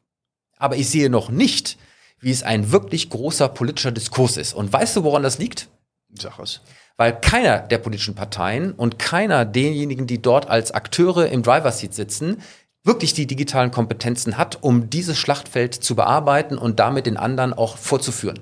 aber ich sehe noch nicht, wie es ein wirklich großer politischer Diskurs ist. Und weißt du, woran das liegt? Sag es. Weil keiner der politischen Parteien und keiner derjenigen, die dort als Akteure im Driver Seat sitzen, wirklich die digitalen Kompetenzen hat, um dieses Schlachtfeld zu bearbeiten und damit den anderen auch vorzuführen.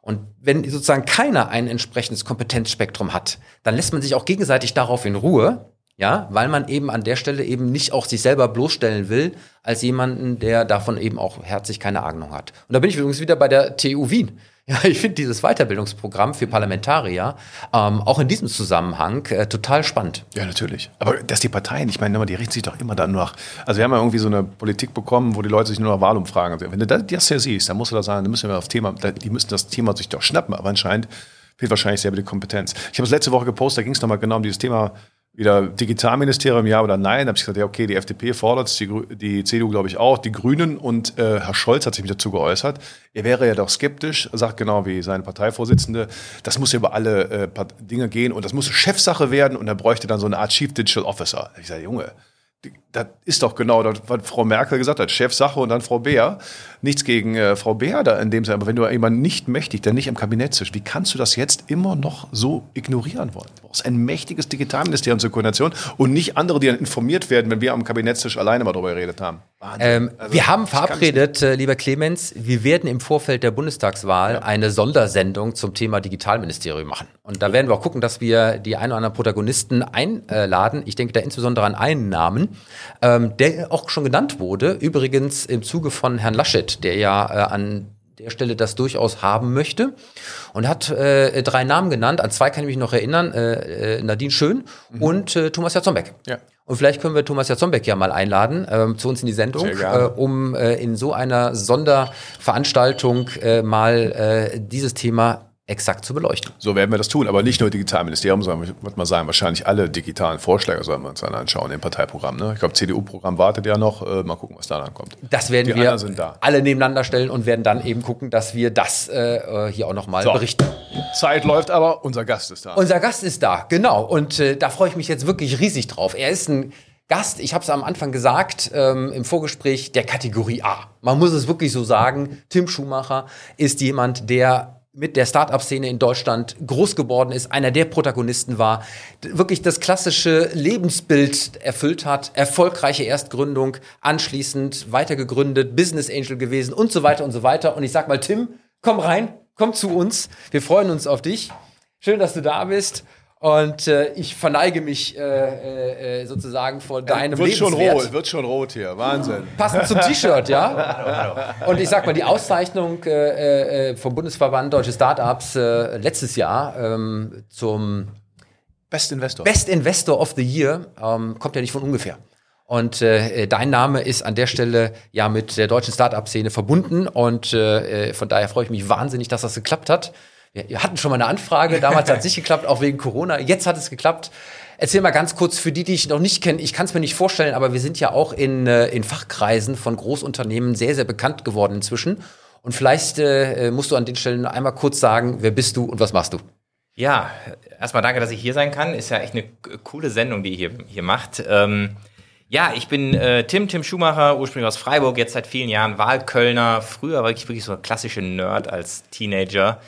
Und wenn sozusagen keiner ein entsprechendes Kompetenzspektrum hat, dann lässt man sich auch gegenseitig darauf in Ruhe, ja, weil man eben an der Stelle eben nicht auch sich selber bloßstellen will, als jemanden, der davon eben auch herzlich keine Ahnung hat. Und da bin ich übrigens wieder bei der TU Wien. <laughs> Ja, ich finde dieses Weiterbildungsprogramm für Parlamentarier ähm, auch in diesem Zusammenhang äh, total spannend. Ja, natürlich. Aber dass die Parteien, ich meine, die richten sich doch immer dann nach. Also wir haben ja irgendwie so eine Politik bekommen, wo die Leute sich nur nach Wahlumfragen sehen. Wenn du das, das ja siehst, dann musst du da sagen, dann müssen wir auf Thema, die müssen das Thema sich doch schnappen. Aber anscheinend fehlt wahrscheinlich selber die Kompetenz. Ich habe es letzte Woche gepostet, da ging es nochmal genau um dieses Thema wieder Digitalministerium, ja oder nein. Da habe ich gesagt, ja, okay, die FDP fordert es, die, die CDU glaube ich auch, die Grünen und äh, Herr Scholz hat sich dazu geäußert. Er wäre ja doch skeptisch, sagt genau wie seine Parteivorsitzende, das muss ja über alle äh, Dinge gehen und das muss Chefsache werden und er bräuchte dann so eine Art Chief Digital Officer. Ich sage, Junge, das ist doch genau das, was Frau Merkel gesagt hat, Chefsache und dann Frau Beer. Nichts gegen äh, Frau Beer da in dem Sinne, aber wenn du jemanden nicht mächtig, der nicht im Kabinett sitzt, wie kannst du das jetzt immer noch so ignorieren wollen? Du brauchst ein mächtiges Digitalministerium zur Koordination und nicht andere, die dann informiert werden, wenn wir am Kabinettstisch alleine mal drüber geredet haben. Ähm, also, wir haben verabredet, äh, lieber Clemens, wir werden im Vorfeld der Bundestagswahl ja. eine Sondersendung zum Thema Digitalministerium machen. Und da werden wir auch gucken, dass wir die ein oder anderen Protagonisten einladen. Ich denke da insbesondere an einen Namen, ähm, der auch schon genannt wurde, übrigens im Zuge von Herrn Laschet, der ja äh, an der Stelle das durchaus haben möchte und hat äh, drei Namen genannt. An zwei kann ich mich noch erinnern: äh, äh Nadine Schön mhm. und äh, Thomas Jatzombeck. Ja. Und vielleicht können wir Thomas Jatzombeck ja mal einladen äh, zu uns in die Sendung, äh, um äh, in so einer Sonderveranstaltung äh, mal äh, dieses Thema exakt zu beleuchten. So werden wir das tun, aber nicht nur Digitalministerium, sondern ich würde mal sagen, wahrscheinlich alle digitalen Vorschläge sollen wir uns dann anschauen im Parteiprogramm. Ne? Ich glaube, CDU-Programm wartet ja noch. Äh, mal gucken, was da dann kommt. Das werden Die wir da. alle nebeneinander stellen und werden dann eben gucken, dass wir das äh, hier auch nochmal so. berichten. Zeit läuft aber, unser Gast ist da. Unser Gast ist da, genau. Und äh, da freue ich mich jetzt wirklich riesig drauf. Er ist ein Gast, ich habe es am Anfang gesagt, ähm, im Vorgespräch, der Kategorie A. Man muss es wirklich so sagen, Tim Schumacher ist jemand, der mit der Startup-Szene in Deutschland groß geworden ist, einer der Protagonisten war, wirklich das klassische Lebensbild erfüllt hat, erfolgreiche Erstgründung, anschließend weitergegründet, Business Angel gewesen und so weiter und so weiter. Und ich sag mal, Tim, komm rein, komm zu uns. Wir freuen uns auf dich. Schön, dass du da bist. Und äh, ich verneige mich äh, äh, sozusagen vor deinem wird Lebenswert. Schon rot, wird schon rot hier, Wahnsinn. Passend zum T-Shirt, ja. <laughs> Und ich sag mal, die Auszeichnung äh, äh, vom Bundesverband Deutsche Startups äh, letztes Jahr ähm, zum Best Investor. Best Investor of the Year ähm, kommt ja nicht von ungefähr. Und äh, dein Name ist an der Stelle ja mit der deutschen Startup-Szene verbunden. Und äh, von daher freue ich mich wahnsinnig, dass das geklappt hat. Wir hatten schon mal eine Anfrage, damals hat es <laughs> nicht geklappt, auch wegen Corona. Jetzt hat es geklappt. Erzähl mal ganz kurz für die, die ich noch nicht kenne. Ich kann es mir nicht vorstellen, aber wir sind ja auch in, äh, in Fachkreisen von Großunternehmen sehr, sehr bekannt geworden inzwischen. Und vielleicht äh, musst du an den Stellen einmal kurz sagen, wer bist du und was machst du? Ja, erstmal danke, dass ich hier sein kann. Ist ja echt eine coole Sendung, die ihr hier, hier macht. Ähm, ja, ich bin äh, Tim, Tim Schumacher, ursprünglich aus Freiburg, jetzt seit vielen Jahren Wahlkölner. Früher war ich wirklich so ein klassischer Nerd als Teenager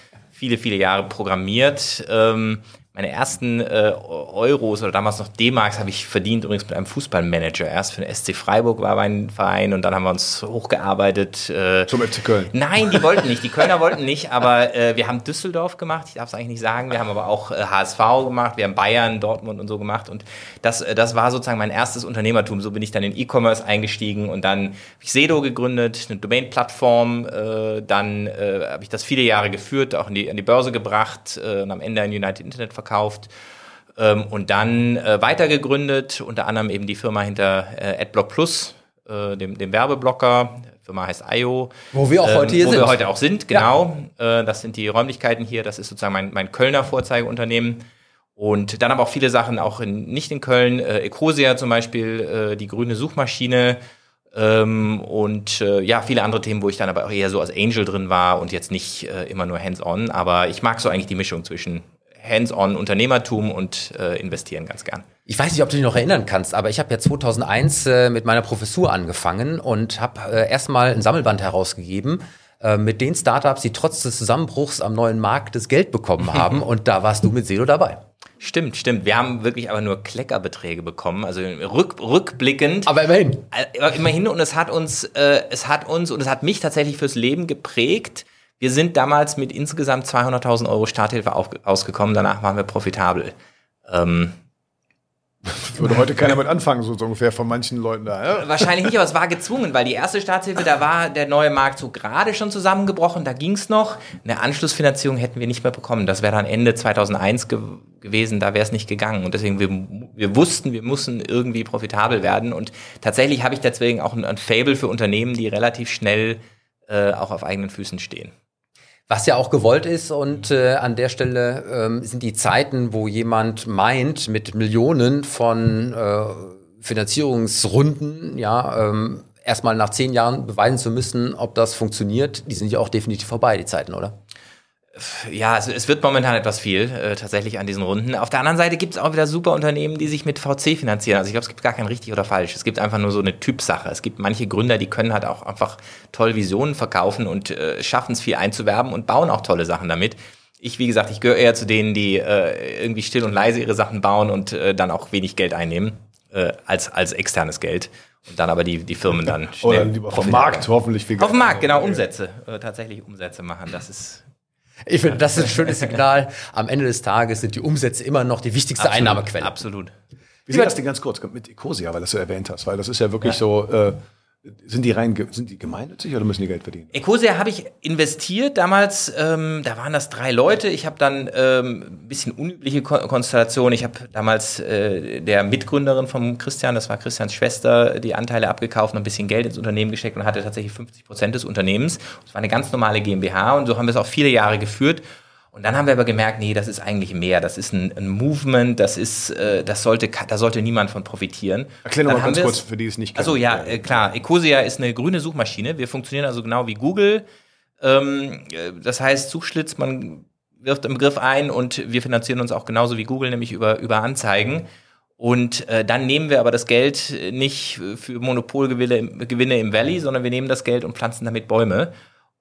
viele, viele Jahre programmiert. Ähm, meine ersten äh, Euros oder damals noch D-Marks habe ich verdient übrigens mit einem Fußballmanager. Erst für den SC Freiburg war mein Verein und dann haben wir uns hochgearbeitet. Äh, Zum FC Köln. Nein, die wollten nicht. Die Kölner wollten nicht, aber äh, wir haben Düsseldorf gemacht. Ich darf es eigentlich nicht sagen. Wir haben aber auch äh, HSV gemacht. Wir haben Bayern, Dortmund und so gemacht. Und das, äh, das war sozusagen mein erstes Unternehmertum. So bin ich dann in E-Commerce eingestiegen und dann habe ich Sedo gegründet, eine Domain-Plattform. Äh, dann äh, habe ich das viele Jahre geführt, auch in die, an die Börse gebracht äh, und am Ende ein United Internet verkauft. Ähm, und dann äh, weiter gegründet, unter anderem eben die Firma hinter äh, AdBlock Plus, äh, dem, dem Werbeblocker. Die Firma heißt IO. Wo wir auch ähm, heute hier wo sind. Wo wir heute auch sind, genau. Ja. Äh, das sind die Räumlichkeiten hier. Das ist sozusagen mein, mein Kölner Vorzeigeunternehmen. Und dann aber auch viele Sachen auch in, nicht in Köln. Äh, Ecosia zum Beispiel, äh, die grüne Suchmaschine. Ähm, und äh, ja, viele andere Themen, wo ich dann aber auch eher so als Angel drin war und jetzt nicht äh, immer nur hands-on. Aber ich mag so eigentlich die Mischung zwischen hands-on Unternehmertum und äh, investieren ganz gern. Ich weiß nicht, ob du dich noch erinnern kannst, aber ich habe ja 2001 äh, mit meiner Professur angefangen und habe äh, erstmal ein Sammelband herausgegeben äh, mit den Startups, die trotz des Zusammenbruchs am neuen Markt das Geld bekommen <laughs> haben. und da warst du mit Selo dabei. Stimmt, stimmt. Wir haben wirklich aber nur Kleckerbeträge bekommen, also rück, rückblickend. Aber immerhin. Äh, immerhin und es hat uns, äh, es hat uns und es hat mich tatsächlich fürs Leben geprägt. Wir sind damals mit insgesamt 200.000 Euro Starthilfe auf, ausgekommen. Danach waren wir profitabel. Ähm, <laughs> würde heute keiner mit anfangen, so, ungefähr von manchen Leuten da. Ja? Wahrscheinlich nicht, aber es war gezwungen, weil die erste Staatshilfe, da war der neue Markt so gerade schon zusammengebrochen, da ging es noch. Eine Anschlussfinanzierung hätten wir nicht mehr bekommen. Das wäre dann Ende 2001 ge gewesen, da wäre es nicht gegangen. Und deswegen, wir, wir wussten, wir mussten irgendwie profitabel werden. Und tatsächlich habe ich deswegen auch ein, ein Fable für Unternehmen, die relativ schnell äh, auch auf eigenen Füßen stehen. Was ja auch gewollt ist und äh, an der Stelle ähm, sind die Zeiten, wo jemand meint, mit Millionen von äh, Finanzierungsrunden, ja, ähm, erstmal nach zehn Jahren beweisen zu müssen, ob das funktioniert, die sind ja auch definitiv vorbei, die Zeiten, oder? Ja, es, es, wird momentan etwas viel äh, tatsächlich an diesen Runden. Auf der anderen Seite gibt es auch wieder super Unternehmen, die sich mit VC finanzieren. Also ich glaube, es gibt gar kein richtig oder falsch. Es gibt einfach nur so eine Typsache. Es gibt manche Gründer, die können halt auch einfach toll Visionen verkaufen und äh, schaffen es viel einzuwerben und bauen auch tolle Sachen damit. Ich, wie gesagt, ich gehöre eher zu denen, die äh, irgendwie still und leise ihre Sachen bauen und äh, dann auch wenig Geld einnehmen äh, als, als externes Geld. Und dann aber die, die Firmen dann <laughs> Oder lieber vom Markt hoffentlich viel Geld. Auf dem Markt, genau, Umsätze. Äh, tatsächlich Umsätze machen. Das ist ich finde, das ist ein schönes <laughs> Signal. Am Ende des Tages sind die Umsätze immer noch die wichtigste absolut, Einnahmequelle. Absolut. Wie sieht das denn ganz kurz mit Ecosia, weil das du erwähnt hast? Weil das ist ja wirklich ja. so, äh, sind die rein, sind die gemeinnützig oder müssen die Geld verdienen? Ecosia habe ich investiert damals, ähm, da waren das drei Leute. Ich habe dann ähm, ein bisschen unübliche Ko Konstellation. Ich habe damals äh, der Mitgründerin von Christian, das war Christians Schwester, die Anteile abgekauft und ein bisschen Geld ins Unternehmen gesteckt und hatte tatsächlich 50 Prozent des Unternehmens. Das war eine ganz normale GmbH und so haben wir es auch viele Jahre geführt. Und dann haben wir aber gemerkt, nee, das ist eigentlich mehr. Das ist ein, ein Movement, das ist, äh, das sollte, da sollte niemand von profitieren. Erklär noch mal ganz kurz, für die es nicht kennen. Also ja, äh, klar. Ecosia ist eine grüne Suchmaschine. Wir funktionieren also genau wie Google. Ähm, äh, das heißt, Suchschlitz, man wirft einen Begriff ein und wir finanzieren uns auch genauso wie Google, nämlich über, über Anzeigen. Und äh, dann nehmen wir aber das Geld nicht für Monopolgewinne Gewinne im Valley, sondern wir nehmen das Geld und pflanzen damit Bäume.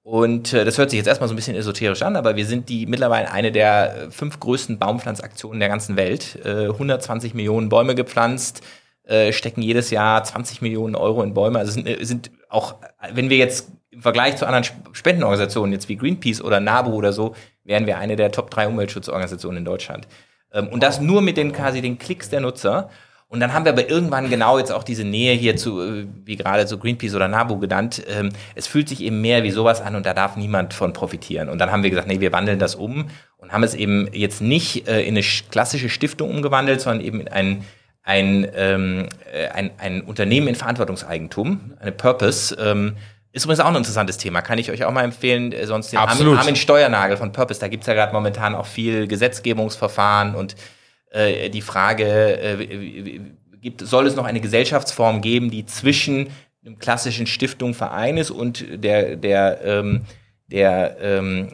Und äh, das hört sich jetzt erstmal so ein bisschen esoterisch an, aber wir sind die mittlerweile eine der äh, fünf größten Baumpflanzaktionen der ganzen Welt. Äh, 120 Millionen Bäume gepflanzt, äh, stecken jedes Jahr 20 Millionen Euro in Bäume. Also sind, äh, sind auch, wenn wir jetzt im Vergleich zu anderen Spendenorganisationen, jetzt wie Greenpeace oder NABU oder so, wären wir eine der Top 3 Umweltschutzorganisationen in Deutschland. Ähm, und das nur mit den quasi den Klicks der Nutzer. Und dann haben wir aber irgendwann genau jetzt auch diese Nähe hier zu, äh, wie gerade so Greenpeace oder NABU genannt. Ähm, es fühlt sich eben mehr wie sowas an und da darf niemand von profitieren. Und dann haben wir gesagt, nee, wir wandeln das um und haben es eben jetzt nicht äh, in eine klassische Stiftung umgewandelt, sondern eben in ein, ein, ähm, äh, ein, ein Unternehmen in Verantwortungseigentum, eine Purpose. Ähm, ist übrigens auch ein interessantes Thema, kann ich euch auch mal empfehlen. Sonst den Armin, Armin Steuernagel von Purpose, da gibt's ja gerade momentan auch viel Gesetzgebungsverfahren und äh, die Frage, äh, gibt, soll es noch eine Gesellschaftsform geben, die zwischen einem klassischen Stiftung, Verein ist und der, der, ähm, der ähm,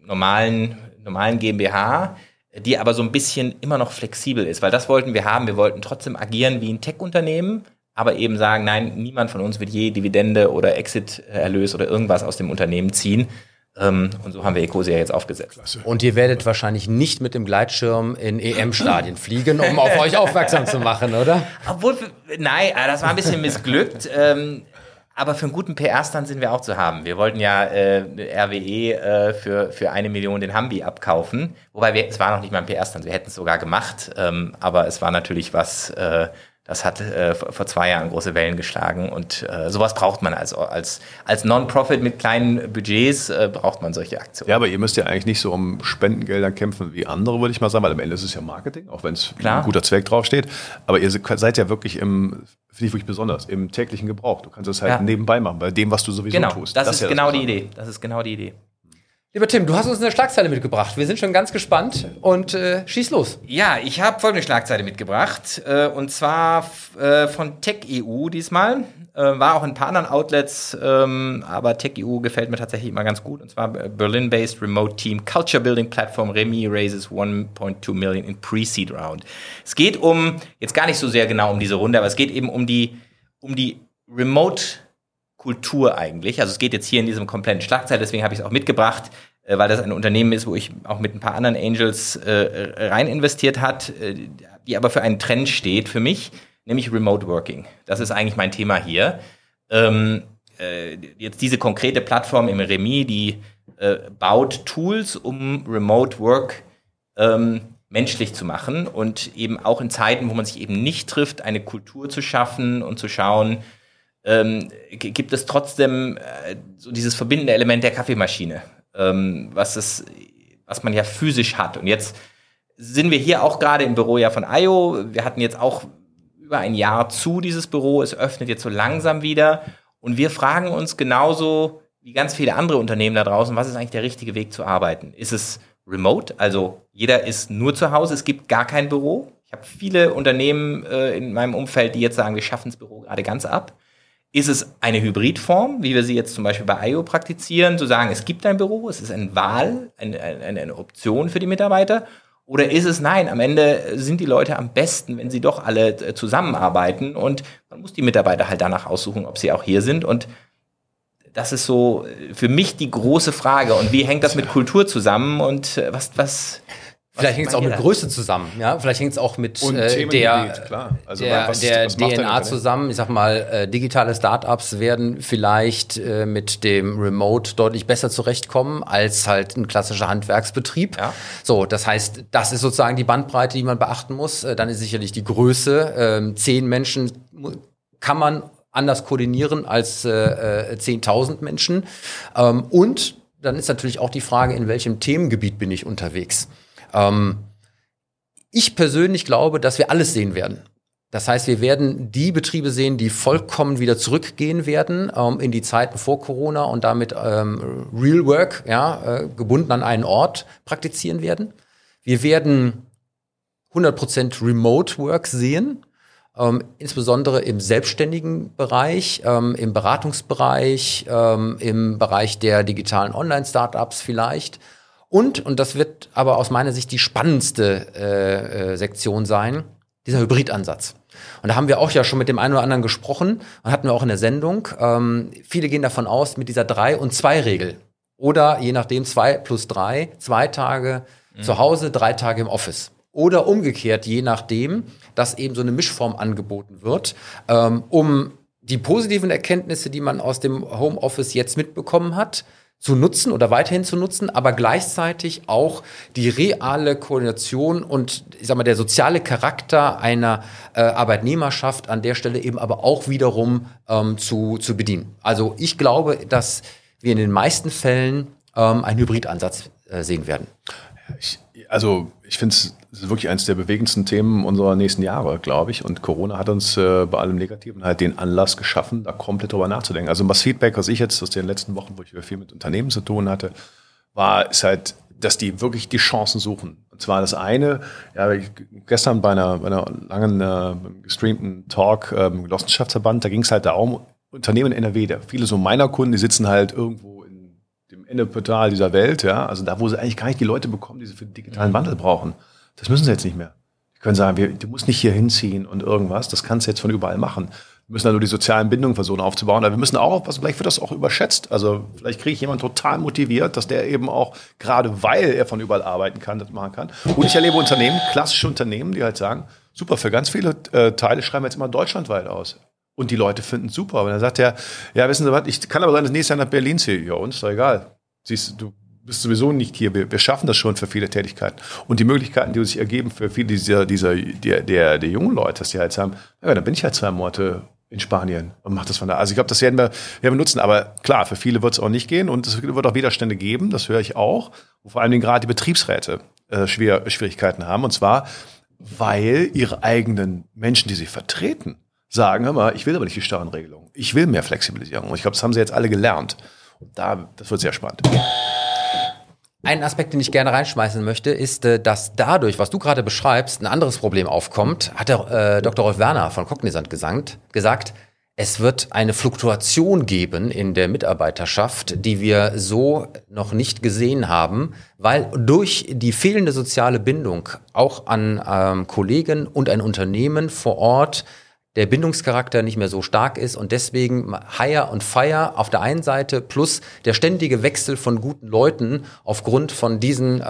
normalen, normalen GmbH, die aber so ein bisschen immer noch flexibel ist, weil das wollten wir haben. Wir wollten trotzdem agieren wie ein Tech-Unternehmen, aber eben sagen, nein, niemand von uns wird je Dividende oder Exit-Erlös oder irgendwas aus dem Unternehmen ziehen. Ähm, und so haben wir Ecosia jetzt aufgesetzt. Und ihr werdet wahrscheinlich nicht mit dem Gleitschirm in EM-Stadien <laughs> fliegen, um auf euch aufmerksam zu machen, oder? Obwohl, nein, äh, das war ein bisschen missglückt. <laughs> ähm, aber für einen guten PR-Stand sind wir auch zu haben. Wir wollten ja äh, RWE äh, für, für eine Million den Hambi abkaufen. Wobei wir, es war noch nicht mal ein PR-Stand, wir hätten es sogar gemacht. Ähm, aber es war natürlich was, äh, das hat äh, vor zwei Jahren große Wellen geschlagen und äh, sowas braucht man als, als, als Non-Profit mit kleinen Budgets, äh, braucht man solche Aktionen. Ja, aber ihr müsst ja eigentlich nicht so um Spendengelder kämpfen wie andere, würde ich mal sagen, weil am Ende ist es ja Marketing, auch wenn es ein guter Zweck draufsteht. Aber ihr seid ja wirklich im, finde ich wirklich besonders, im täglichen Gebrauch. Du kannst es halt ja. nebenbei machen, bei dem, was du sowieso genau, tust. Das, das ist ja genau das die Idee. Das ist genau die Idee. Lieber Tim, du hast uns eine Schlagzeile mitgebracht. Wir sind schon ganz gespannt und äh, schieß los. Ja, ich habe folgende Schlagzeile mitgebracht äh, und zwar äh, von TechEU diesmal. Äh, war auch in ein paar anderen Outlets, ähm, aber TechEU gefällt mir tatsächlich immer ganz gut. Und zwar äh, Berlin-based Remote Team Culture Building Platform Remy raises 1.2 Million in Pre-Seed Round. Es geht um, jetzt gar nicht so sehr genau um diese Runde, aber es geht eben um die, um die Remote Kultur eigentlich. Also es geht jetzt hier in diesem kompletten Schlagzeil, deswegen habe ich es auch mitgebracht, äh, weil das ein Unternehmen ist, wo ich auch mit ein paar anderen Angels äh, rein investiert hat, äh, die aber für einen Trend steht für mich, nämlich Remote Working. Das ist eigentlich mein Thema hier. Ähm, äh, jetzt diese konkrete Plattform im Remi, die äh, baut Tools, um Remote Work ähm, menschlich zu machen und eben auch in Zeiten, wo man sich eben nicht trifft, eine Kultur zu schaffen und zu schauen, ähm, gibt es trotzdem äh, so dieses verbindende Element der Kaffeemaschine, ähm, was, es, was man ja physisch hat. Und jetzt sind wir hier auch gerade im Büro ja von IO. Wir hatten jetzt auch über ein Jahr zu dieses Büro. Es öffnet jetzt so langsam wieder. Und wir fragen uns genauso wie ganz viele andere Unternehmen da draußen, was ist eigentlich der richtige Weg zu arbeiten? Ist es remote? Also jeder ist nur zu Hause, es gibt gar kein Büro. Ich habe viele Unternehmen äh, in meinem Umfeld, die jetzt sagen, wir schaffen das Büro gerade ganz ab. Ist es eine Hybridform, wie wir sie jetzt zum Beispiel bei IO praktizieren, zu sagen, es gibt ein Büro, es ist eine Wahl, eine, eine, eine Option für die Mitarbeiter? Oder ist es nein, am Ende sind die Leute am besten, wenn sie doch alle äh, zusammenarbeiten und man muss die Mitarbeiter halt danach aussuchen, ob sie auch hier sind und das ist so äh, für mich die große Frage. Und wie hängt das mit Kultur zusammen und äh, was, was, Vielleicht hängt es auch mit Größe zusammen, ja. Vielleicht hängt es auch mit äh, der, also der, was, der was DNA zusammen. Ich sag mal, äh, digitale Startups werden vielleicht äh, mit dem Remote deutlich besser zurechtkommen als halt ein klassischer Handwerksbetrieb. Ja. So, das heißt, das ist sozusagen die Bandbreite, die man beachten muss. Äh, dann ist sicherlich die Größe. Ähm, zehn Menschen kann man anders koordinieren als äh, 10.000 äh, Menschen. Ähm, und dann ist natürlich auch die Frage, in welchem Themengebiet bin ich unterwegs. Ähm, ich persönlich glaube, dass wir alles sehen werden. Das heißt, wir werden die Betriebe sehen, die vollkommen wieder zurückgehen werden ähm, in die Zeiten vor Corona und damit ähm, Real Work, ja, äh, gebunden an einen Ort praktizieren werden. Wir werden 100% Remote Work sehen, ähm, insbesondere im selbstständigen Bereich, ähm, im Beratungsbereich, ähm, im Bereich der digitalen Online-Startups vielleicht. Und, und das wird aber aus meiner Sicht die spannendste äh, äh, Sektion sein, dieser Hybridansatz. Und da haben wir auch ja schon mit dem einen oder anderen gesprochen und hatten wir auch in der Sendung. Ähm, viele gehen davon aus, mit dieser drei und zwei Regel. Oder je nachdem zwei plus drei, zwei Tage mhm. zu Hause, drei Tage im Office. Oder umgekehrt, je nachdem, dass eben so eine Mischform angeboten wird, ähm, um die positiven Erkenntnisse, die man aus dem Homeoffice jetzt mitbekommen hat, zu nutzen oder weiterhin zu nutzen, aber gleichzeitig auch die reale Koordination und ich sag mal der soziale Charakter einer äh, Arbeitnehmerschaft an der Stelle eben aber auch wiederum ähm, zu, zu bedienen. Also ich glaube, dass wir in den meisten Fällen ähm, einen Hybridansatz äh, sehen werden. Ich, also ich finde es wirklich eines der bewegendsten Themen unserer nächsten Jahre, glaube ich. Und Corona hat uns äh, bei allem Negativen halt den Anlass geschaffen, da komplett drüber nachzudenken. Also das Feedback, was ich jetzt aus den letzten Wochen, wo ich viel mit Unternehmen zu tun hatte, war, ist halt, dass die wirklich die Chancen suchen. Und zwar das eine, ja, gestern bei einer, bei einer langen äh, gestreamten Talk äh, im Genossenschaftsverband, da ging es halt darum, Unternehmen in NRW, der, viele so meiner Kunden, die sitzen halt irgendwo dem Endeportal dieser Welt, ja, also da, wo sie eigentlich gar nicht die Leute bekommen, die sie für den digitalen Wandel brauchen. Das müssen sie jetzt nicht mehr. Die können sagen, wir, du musst nicht hier hinziehen und irgendwas, das kannst du jetzt von überall machen. Wir müssen da nur die sozialen Bindungen versuchen aufzubauen. Aber wir müssen auch aufpassen, vielleicht wird das auch überschätzt. Also vielleicht kriege ich jemanden total motiviert, dass der eben auch, gerade weil er von überall arbeiten kann, das machen kann. Und ich erlebe Unternehmen, klassische Unternehmen, die halt sagen, super, für ganz viele äh, Teile schreiben wir jetzt immer deutschlandweit aus. Und die Leute finden es super. Aber dann sagt er, ja, wissen Sie was, ich kann aber sein, dass nächstes Jahr nach Berlin ziehe. Ja, uns ist doch egal. Siehst du, bist sowieso nicht hier. Wir, wir, schaffen das schon für viele Tätigkeiten. Und die Möglichkeiten, die sich ergeben für viele dieser, dieser der, der, der jungen Leute, dass die halt sagen, ja, dann bin ich halt zwei Monate in Spanien und macht das von da. Also ich glaube, das werden wir, werden wir nutzen. Aber klar, für viele wird es auch nicht gehen und es wird auch Widerstände geben, das höre ich auch, wo vor allen Dingen gerade die Betriebsräte äh, schwer, Schwierigkeiten haben. Und zwar, weil ihre eigenen Menschen, die sie vertreten, sagen, hör mal, ich will aber nicht die starren Regelungen. Ich will mehr Flexibilisierung. Und ich glaube, das haben sie jetzt alle gelernt. Und da, das wird sehr spannend. Ein Aspekt, den ich gerne reinschmeißen möchte, ist, äh, dass dadurch, was du gerade beschreibst, ein anderes Problem aufkommt, hat der äh, Dr. Rolf Werner von Cognizant gesagt, gesagt, es wird eine Fluktuation geben in der Mitarbeiterschaft, die wir so noch nicht gesehen haben, weil durch die fehlende soziale Bindung auch an ähm, Kollegen und ein Unternehmen vor Ort der Bindungscharakter nicht mehr so stark ist und deswegen Hire und Fire auf der einen Seite plus der ständige Wechsel von guten Leuten aufgrund von diesen äh,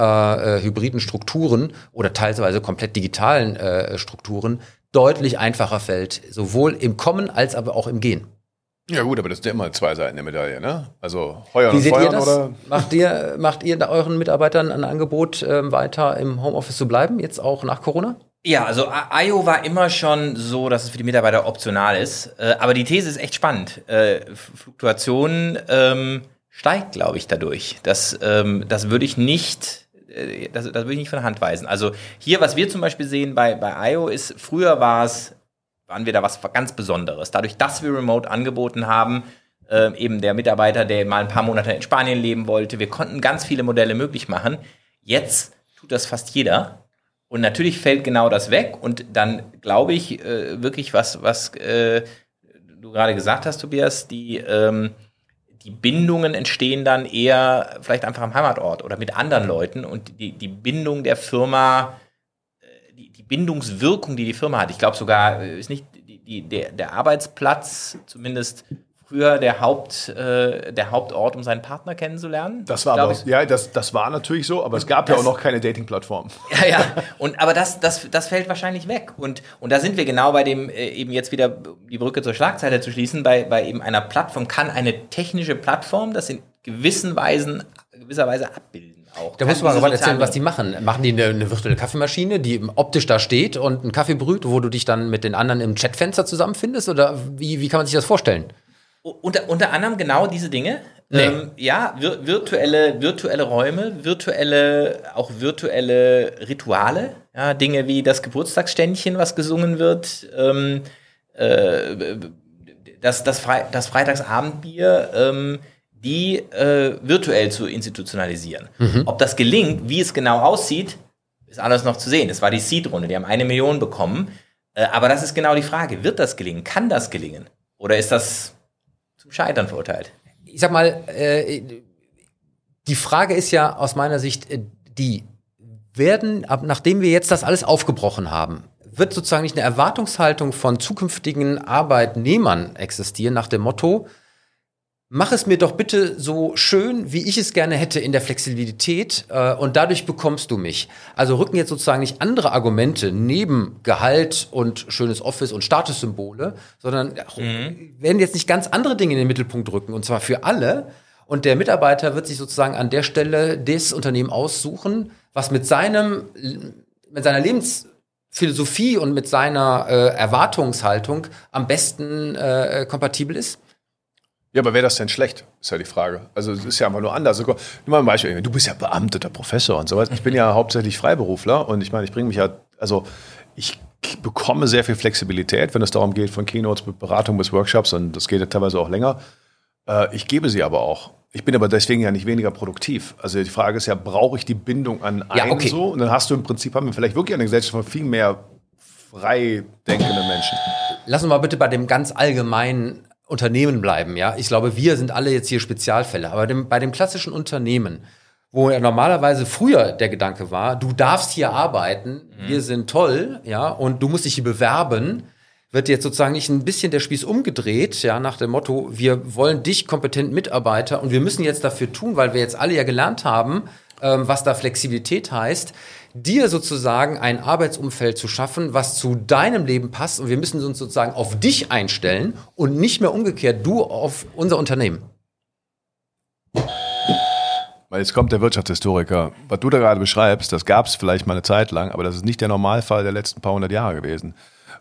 äh, hybriden Strukturen oder teilweise komplett digitalen äh, Strukturen deutlich einfacher fällt, sowohl im Kommen als aber auch im Gehen. Ja gut, aber das sind ja immer zwei Seiten der Medaille, ne? Also heuern Wie und seht feuern ihr das? oder? Macht ihr, macht ihr euren Mitarbeitern ein Angebot, ähm, weiter im Homeoffice zu bleiben, jetzt auch nach Corona? Ja, also IO war immer schon so, dass es für die Mitarbeiter optional ist. Äh, aber die These ist echt spannend. Äh, Fluktuation ähm, steigt, glaube ich, dadurch. Das, ähm, das würde ich nicht, äh, das, das würde ich nicht von der Hand weisen. Also hier, was wir zum Beispiel sehen bei, bei IO ist, früher war waren wir da was ganz Besonderes. Dadurch, dass wir Remote angeboten haben, äh, eben der Mitarbeiter, der mal ein paar Monate in Spanien leben wollte, wir konnten ganz viele Modelle möglich machen. Jetzt tut das fast jeder. Und natürlich fällt genau das weg. Und dann glaube ich äh, wirklich, was, was äh, du gerade gesagt hast, Tobias, die, ähm, die Bindungen entstehen dann eher vielleicht einfach am Heimatort oder mit anderen Leuten. Und die, die Bindung der Firma, äh, die, die Bindungswirkung, die die Firma hat, ich glaube sogar, äh, ist nicht die, die, der, der Arbeitsplatz, zumindest früher der, Haupt, äh, der Hauptort, um seinen Partner kennenzulernen. Das war aber, ja, das, das war natürlich so, aber es gab ja Das- auch noch keine Dating-Plattform. <laughs> Ja, ja. Und, aber das, das, das fällt wahrscheinlich weg. Und, und da sind wir genau bei dem, äh, eben jetzt wieder die Brücke zur Schlagzeile zu schließen, bei, bei eben einer Plattform. Kann eine technische Plattform das in gewissen Weisen, gewisser Weise abbilden auch? Da musst du mal gerade erzählen, sozialen- was die machen. Machen die eine, eine virtuelle Kaffeemaschine, die optisch da steht und einen Kaffee brüht, wo du dich dann mit den anderen im Chatfenster zusammenfindest? Oder wie, wie kann man sich das vorstellen? Unter, unter anderem genau diese Dinge. Nee. Ähm, ja, vir virtuelle, virtuelle Räume, virtuelle, auch virtuelle Rituale, ja, Dinge wie das Geburtstagsständchen, was gesungen wird, ähm, äh, das, das, Fre das Freitagsabendbier, ähm, die äh, virtuell zu institutionalisieren. Ob das gelingt, wie es genau aussieht, ist alles noch zu sehen. Es war die Seed-Runde, die haben eine Million bekommen. Äh, aber das ist genau die Frage. Wird das gelingen? Kann das gelingen? Oder ist das zum Scheitern verurteilt? Ich sag mal, äh, die Frage ist ja aus meiner Sicht äh, die, werden, ab, nachdem wir jetzt das alles aufgebrochen haben, wird sozusagen nicht eine Erwartungshaltung von zukünftigen Arbeitnehmern existieren nach dem Motto, mach es mir doch bitte so schön, wie ich es gerne hätte in der Flexibilität äh, und dadurch bekommst du mich. Also rücken jetzt sozusagen nicht andere Argumente neben Gehalt und schönes Office und Statussymbole, sondern werden jetzt nicht ganz andere Dinge in den Mittelpunkt rücken und zwar für alle. Und der Mitarbeiter wird sich sozusagen an der Stelle das Unternehmen aussuchen, was mit seinem, mit seiner Lebensphilosophie und mit seiner äh, Erwartungshaltung am besten äh, kompatibel ist. Ja, aber wäre das denn schlecht? Ist ja die Frage. Also es ist ja einfach nur anders. Also, Nur mal ein Beispiel. Du bist ja beamteter Professor und sowas. Ich bin ja hauptsächlich Freiberufler und ich meine, ich bringe mich ja, also ich bekomme sehr viel Flexibilität, wenn es darum geht, von Keynotes bis Beratung bis Workshops und das geht ja teilweise auch länger. Äh, ich gebe sie aber auch. Ich bin aber deswegen ja nicht weniger produktiv. Also die Frage ist ja, brauche ich die Bindung an Ja, einen okay. so? Und dann hast du im Prinzip, haben wir vielleicht wirklich eine Gesellschaft von viel mehr frei denkenden Menschen. Lass uns mal bitte bei dem ganz allgemeinen Unternehmen bleiben, ja. Ich glaube, wir sind alle jetzt hier Spezialfälle, aber dem, bei dem klassischen Unternehmen, wo ja normalerweise früher der Gedanke war, du darfst hier arbeiten, wir sind toll, ja, und du musst dich hier bewerben. wird jetzt sozusagen nicht ein bisschen der Spieß umgedreht, ja, nach dem Motto, wir wollen dich kompetenten Mitarbeiter und wir müssen jetzt dafür tun, weil wir jetzt alle ja gelernt haben, ähm, was da Flexibilität heißt, dir sozusagen ein Arbeitsumfeld zu schaffen, was zu deinem Leben passt und wir müssen uns sozusagen auf dich einstellen und nicht mehr umgekehrt du auf unser Unternehmen. Weil jetzt kommt der Wirtschaftshistoriker. Was du da gerade beschreibst, das gab es vielleicht mal eine Zeit lang, aber das ist nicht der Normalfall der letzten paar hundert Jahre gewesen.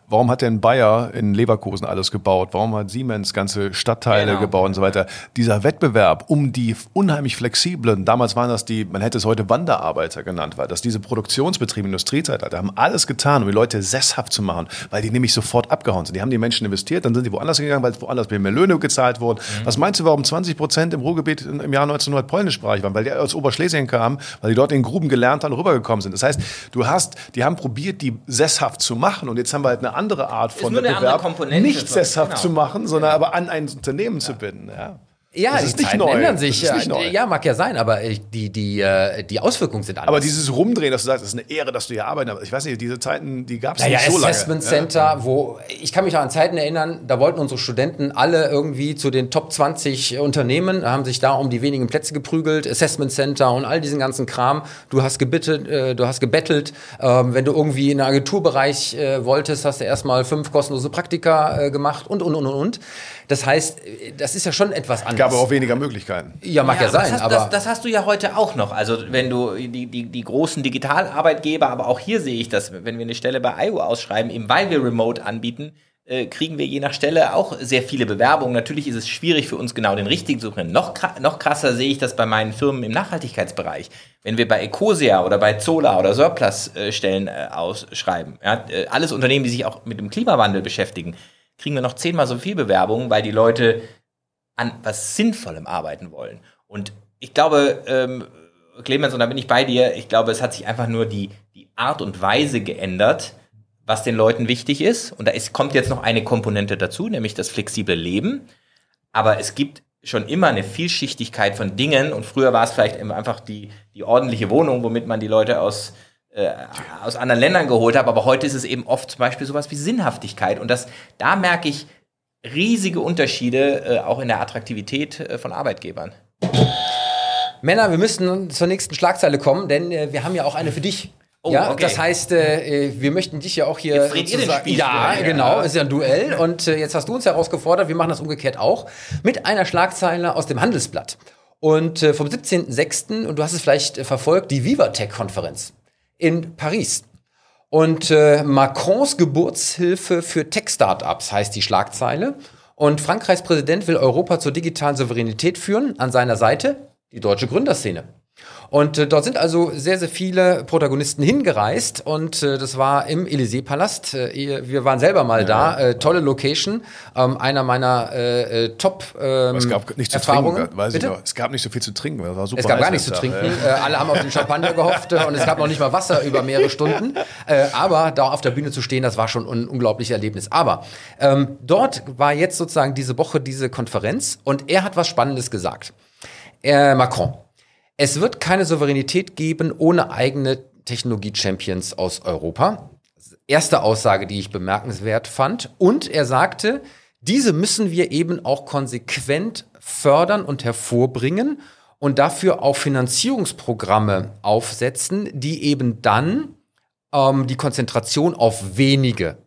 Warum hat denn Bayer in Leverkusen alles gebaut? Warum hat Siemens ganze Stadtteile genau. gebaut und so weiter? Dieser Wettbewerb um die unheimlich flexiblen, damals waren das die, man hätte es heute Wanderarbeiter genannt, weil das diese Produktionsbetriebe, Industriezeitalter, haben alles getan, um die Leute sesshaft zu machen, weil die nämlich sofort abgehauen sind. Die haben die Menschen investiert, dann sind die woanders gegangen, weil woanders mehr Löhne gezahlt wurden. Mhm. Was meinst du, warum 20 Prozent im Ruhrgebiet im Jahr 1900 polnischsprachig waren? Weil die aus Oberschlesien kamen, weil die dort in Gruben gelernt haben, rübergekommen sind. Das heißt, du hast, die haben probiert, die sesshaft zu machen und jetzt haben wir halt eine andere Art von Wettbewerb, nicht sesshaft genau. zu machen, sondern aber an ein Unternehmen ja. zu binden. Ja. Ja, das die Zeiten neu. ändern sich. Ja, ja, mag ja sein, aber die, die, äh, die Auswirkungen sind anders. Aber dieses Rumdrehen, dass du sagst, es ist eine Ehre, dass du hier arbeiten Ich weiß nicht, diese Zeiten, die gab es naja, nicht so Assessment lange. Center, ja. wo ich kann mich auch an Zeiten erinnern, da wollten unsere Studenten alle irgendwie zu den Top 20 Unternehmen, haben sich da um die wenigen Plätze geprügelt, Assessment Center und all diesen ganzen Kram. Du hast gebittet, äh, du hast gebettelt. Ähm, wenn du irgendwie in den Agenturbereich äh, wolltest, hast du erstmal fünf kostenlose Praktika äh, gemacht und, und, und, und. Das heißt, das ist ja schon etwas anderes. Gab auch weniger Möglichkeiten. Ja, mag ja, ja sein. Das, aber das, das, hast du ja heute auch noch. Also wenn du die, die, die großen Digitalarbeitgeber, aber auch hier sehe ich das, wenn wir eine Stelle bei IO ausschreiben, eben weil wir Remote anbieten, äh, kriegen wir je nach Stelle auch sehr viele Bewerbungen. Natürlich ist es schwierig für uns genau den richtigen zu finden. Noch, noch krasser sehe ich das bei meinen Firmen im Nachhaltigkeitsbereich. Wenn wir bei Ecosia oder bei Zola oder Surplus äh, Stellen äh, ausschreiben, ja, äh, alles Unternehmen, die sich auch mit dem Klimawandel beschäftigen, kriegen wir noch zehnmal so viel Bewerbungen, weil die Leute an was Sinnvollem arbeiten wollen. Und ich glaube, ähm, Clemens, und da bin ich bei dir, ich glaube, es hat sich einfach nur die, die Art und Weise geändert, was den Leuten wichtig ist. Und da ist, kommt jetzt noch eine Komponente dazu, nämlich das flexible Leben. Aber es gibt schon immer eine Vielschichtigkeit von Dingen. Und früher war es vielleicht einfach die, die ordentliche Wohnung, womit man die Leute aus äh, aus anderen Ländern geholt habe, aber heute ist es eben oft zum Beispiel sowas wie Sinnhaftigkeit. Und das, da merke ich riesige Unterschiede äh, auch in der Attraktivität äh, von Arbeitgebern. Männer, wir müssen zur nächsten Schlagzeile kommen, denn äh, wir haben ja auch eine für dich. Oh, ja, okay. das heißt, äh, wir möchten dich ja auch hier. Jetzt dreht ihr den Spiel ja, ja, genau, ist ja ein Duell. Und äh, jetzt hast du uns herausgefordert, wir machen das umgekehrt auch, mit einer Schlagzeile aus dem Handelsblatt. Und äh, vom 17.06., und du hast es vielleicht äh, verfolgt, die Vivatech-Konferenz in Paris. Und äh, Macrons Geburtshilfe für Tech-Startups heißt die Schlagzeile. Und Frankreichs Präsident will Europa zur digitalen Souveränität führen. An seiner Seite die deutsche Gründerszene. Und äh, dort sind also sehr, sehr viele Protagonisten hingereist und äh, das war im Élysée-Palast. Äh, wir waren selber mal ja, da, äh, tolle Location, ähm, einer meiner äh, äh Top ähm, Es gab nicht zu Erfahrungen. trinken, weiß Bitte? ich noch. Es gab nicht so viel zu trinken, das war super Es gab gar nichts zu trinken, äh, alle haben auf den Champagner gehofft äh, und es gab noch nicht mal Wasser über mehrere Stunden. <laughs> Äh, aber da auf der Bühne zu stehen, das war schon ein unglaubliches Erlebnis. Aber ähm, dort war jetzt sozusagen diese Woche diese Konferenz und er hat was Spannendes gesagt. Äh, Macron. Es wird keine Souveränität geben ohne eigene Technologie-Champions aus Europa. Erste Aussage, die ich bemerkenswert fand. Und er sagte, diese müssen wir eben auch konsequent fördern und hervorbringen und dafür auch Finanzierungsprogramme aufsetzen, die eben dann ähm, die Konzentration auf wenige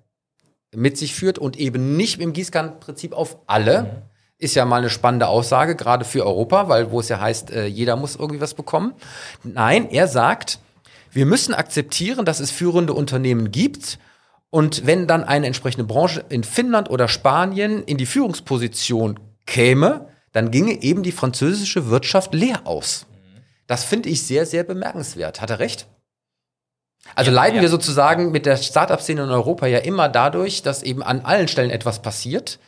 mit sich führt und eben nicht im Gießkannenprinzip auf alle. Ist ja mal eine spannende Aussage, gerade für Europa, weil wo es ja heißt, äh, jeder muss irgendwie was bekommen. Nein, er sagt, wir müssen akzeptieren, dass es führende Unternehmen gibt. Und wenn dann eine entsprechende Branche in Finnland oder Spanien in die Führungsposition käme, dann ginge eben die französische Wirtschaft leer aus. Das finde ich sehr, sehr bemerkenswert. Hat er recht? Also ja, leiden ja. wir sozusagen mit der Startup-Szene in Europa ja immer dadurch, dass eben an allen Stellen etwas passiert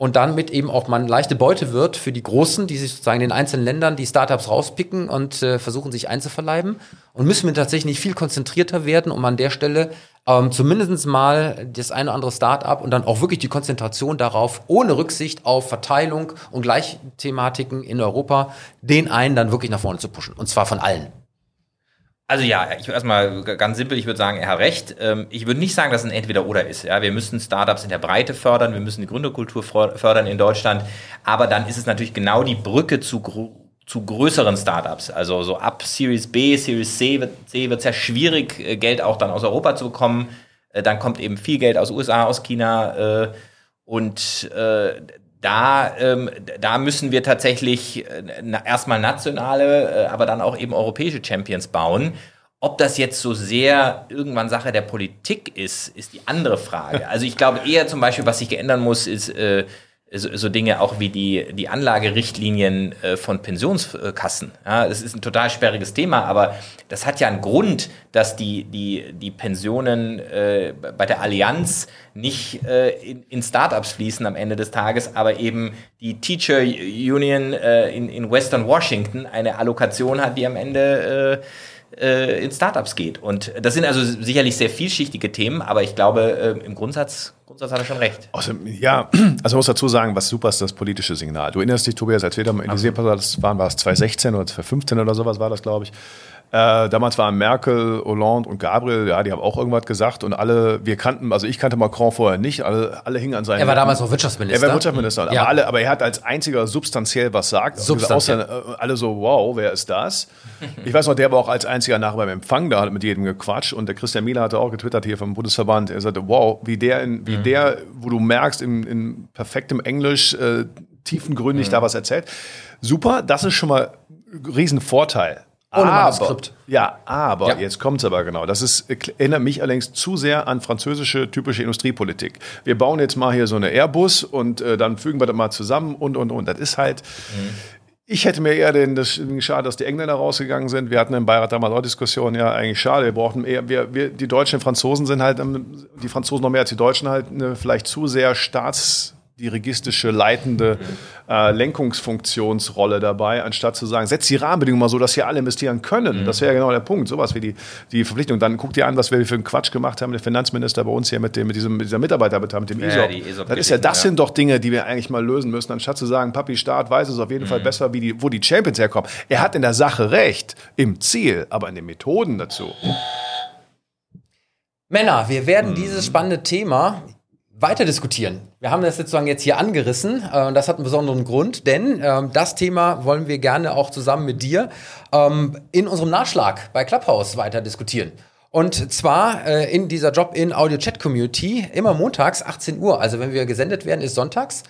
und dann mit eben auch man leichte Beute wird für die Großen, die sich sozusagen in den einzelnen Ländern die Startups rauspicken und äh, versuchen sich einzuverleiben. Und müssen wir tatsächlich nicht viel konzentrierter werden, um an der Stelle ähm, zumindest mal das eine oder andere Startup und dann auch wirklich die Konzentration darauf, ohne Rücksicht auf Verteilung und Gleichthematiken in Europa, den einen dann wirklich nach vorne zu pushen. Und zwar von allen. Also ja, ich erstmal ganz simpel, ich würde sagen, er hat recht. Ähm, ich würde nicht sagen, dass es ein Entweder-Oder ist. Ja, wir müssen Startups in der Breite fördern, wir müssen die Gründerkultur fördern in Deutschland, aber dann ist es natürlich genau die Brücke zu zu größeren Startups. Also so ab Series B, Series C wird es ja schwierig, äh, Geld auch dann aus Europa zu bekommen. Äh, dann kommt eben viel Geld aus USA, aus China. Äh, und da, ähm, da müssen wir tatsächlich äh, erstmal nationale, äh, aber dann auch eben europäische Champions bauen. Ob das jetzt so sehr irgendwann Sache der Politik ist, ist die andere Frage. Also ich glaube eher zum Beispiel, was sich geändern muss, ist äh, so, so Dinge auch wie die, die Anlagerichtlinien äh, von Pensionskassen. Ja, das ist ein total sperriges Thema, aber das hat ja einen Grund, dass die, die, die Pensionen äh, bei der Allianz nicht äh, in, in Startups fließen am Ende des Tages, aber eben die Teacher Union äh, in, in Western Washington eine Allokation hat, die am Ende äh, äh, in Startups geht. Und das sind also sicherlich sehr vielschichtige Themen, aber ich glaube, äh, im Grundsatz Grundsatz hat er schon recht. <clears throat> Also, ja, also ich muss dazu sagen, was super ist das politische Signal. Du erinnerst dich, Tobias, als wir da in die waren, war es 2016 oder 2015 oder sowas war das, glaube ich. Äh, damals waren Merkel, Hollande und Gabriel, ja, die haben auch irgendwas gesagt und alle, wir kannten, also ich kannte Macron vorher nicht, alle, alle hingen an seinen. Er war damals auch Wirtschaftsminister. Er war Wirtschaftsminister, ja. aber, alle, aber er hat als einziger substanziell was sagt. Substanziell. Außer, äh, alle so, wow, wer ist das? ich weiß noch, der war auch als einziger nachher beim Empfang, da hat mit jedem gequatscht und der Christian Mieler hatte auch getwittert hier vom Bundesverband, er sagte, wow, wie der, in, wie mhm. der, wo du merkst, in, in perfektem Englisch, äh, tiefengründig mhm. da was erzählt. Super, das ist schon mal ein Riesenvorteil. Ohne aber, Manuskript. Ja, aber, ja. jetzt kommt es aber genau. Das ist, erinnert mich allerdings zu sehr an französische typische Industriepolitik. Wir bauen jetzt mal hier so eine Airbus und äh, dann fügen wir das mal zusammen und, und, und. Das ist halt, mhm. Ich hätte mir eher den, das schade, dass die Engländer rausgegangen sind. Wir hatten im Beirat damals auch Diskussionen, ja, eigentlich schade. Wir brauchten eher, wir, wir, die Deutschen und Franzosen sind halt, ähm, die Franzosen noch mehr als die Deutschen halt eine vielleicht zu sehr staats, dirigistische, leitende äh, Lenkungsfunktionsrolle dabei, anstatt zu sagen, setz die Rahmenbedingungen mal so, dass hier alle investieren können. Mhm. Das wäre ja genau der Punkt. Sowas wie die, die Verpflichtung. Dann guck dir an, was wir für einen Quatsch gemacht haben, der Finanzminister bei uns hier mit, dem, mit, diesem, mit dieser Mitarbeiterbeteiligung, mit dem ja, ESOP. ESOP. Das ist ja, das ja. sind doch Dinge, die wir eigentlich mal lösen müssen, anstatt zu sagen, Papi Staat weiß es auf jeden mhm. Fall besser, wie die, wo die Champions herkommen. Er hat in der Sache recht, im Ziel, aber in den Methoden dazu. Männer, wir werden mhm. dieses spannende Thema weiter diskutieren. Wir haben das sozusagen jetzt hier angerissen äh, und das hat einen besonderen Grund, denn ähm, das Thema wollen wir gerne auch zusammen mit dir ähm, in unserem Nachschlag bei Clubhouse weiter diskutieren. Und zwar äh, in dieser Job-in-Audio-Chat-Community immer montags 18 Uhr. Also wenn wir gesendet werden, ist sonntags.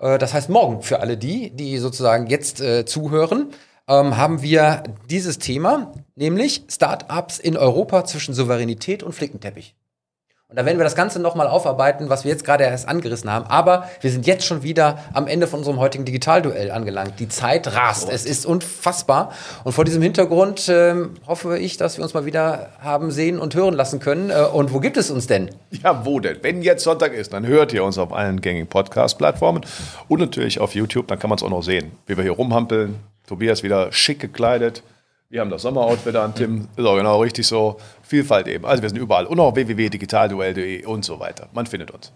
Äh, das heißt morgen für alle die, die sozusagen jetzt äh, zuhören, ähm, haben wir dieses Thema, nämlich Startups in Europa zwischen Souveränität und Flickenteppich. Und da werden wir das Ganze nochmal aufarbeiten, was wir jetzt gerade erst angerissen haben. Aber wir sind jetzt schon wieder am Ende von unserem heutigen Digitalduell angelangt. Die Zeit rast. Es ist unfassbar. Und vor diesem Hintergrund äh, hoffe ich, dass wir uns mal wieder haben sehen und hören lassen können. Äh, und wo gibt es uns denn? Ja, wo denn? Wenn jetzt Sonntag ist, dann hört ihr uns auf allen gängigen Podcast-Plattformen und natürlich auf YouTube. Dann kann man es auch noch sehen, wie wir hier rumhampeln. Tobias wieder schick gekleidet. Wir haben das Sommeroutfit an, Tim. Auch genau richtig so. Vielfalt eben. Also wir sind überall. Und auch www.digitalduell.de und so weiter. Man findet uns.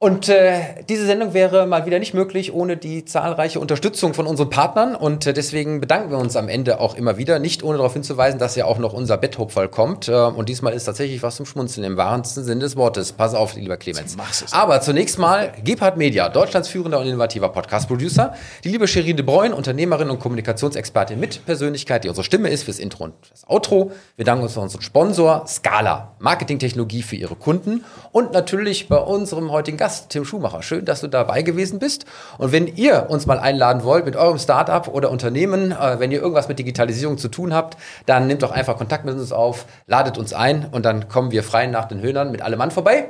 Und äh, diese Sendung wäre mal wieder nicht möglich ohne die zahlreiche Unterstützung von unseren Partnern. Und äh, deswegen bedanken wir uns am Ende auch immer wieder, nicht ohne darauf hinzuweisen, dass ja auch noch unser Betthopfall kommt. Äh, und diesmal ist tatsächlich was zum Schmunzeln im wahrsten Sinn des Wortes. Pass auf, lieber Clemens. Aber zunächst mal Gebhard Media, Deutschlands führender und innovativer Podcast-Producer. Die liebe Cherie de Bruyne, Unternehmerin und Kommunikationsexpertin mit Persönlichkeit, die unsere Stimme ist fürs Intro und das Outro. Wir danken uns für unseren Sponsor Scala, Marketingtechnologie für ihre Kunden. Und natürlich bei unserem heutigen Gast Gast, Tim Schumacher. Schön, dass du dabei gewesen bist. Und wenn ihr uns mal einladen wollt mit eurem Startup oder Unternehmen, äh, wenn ihr irgendwas mit Digitalisierung zu tun habt, dann nehmt doch einfach Kontakt mit uns auf, ladet uns ein und dann kommen wir frei nach den Höhnern mit allem Mann vorbei.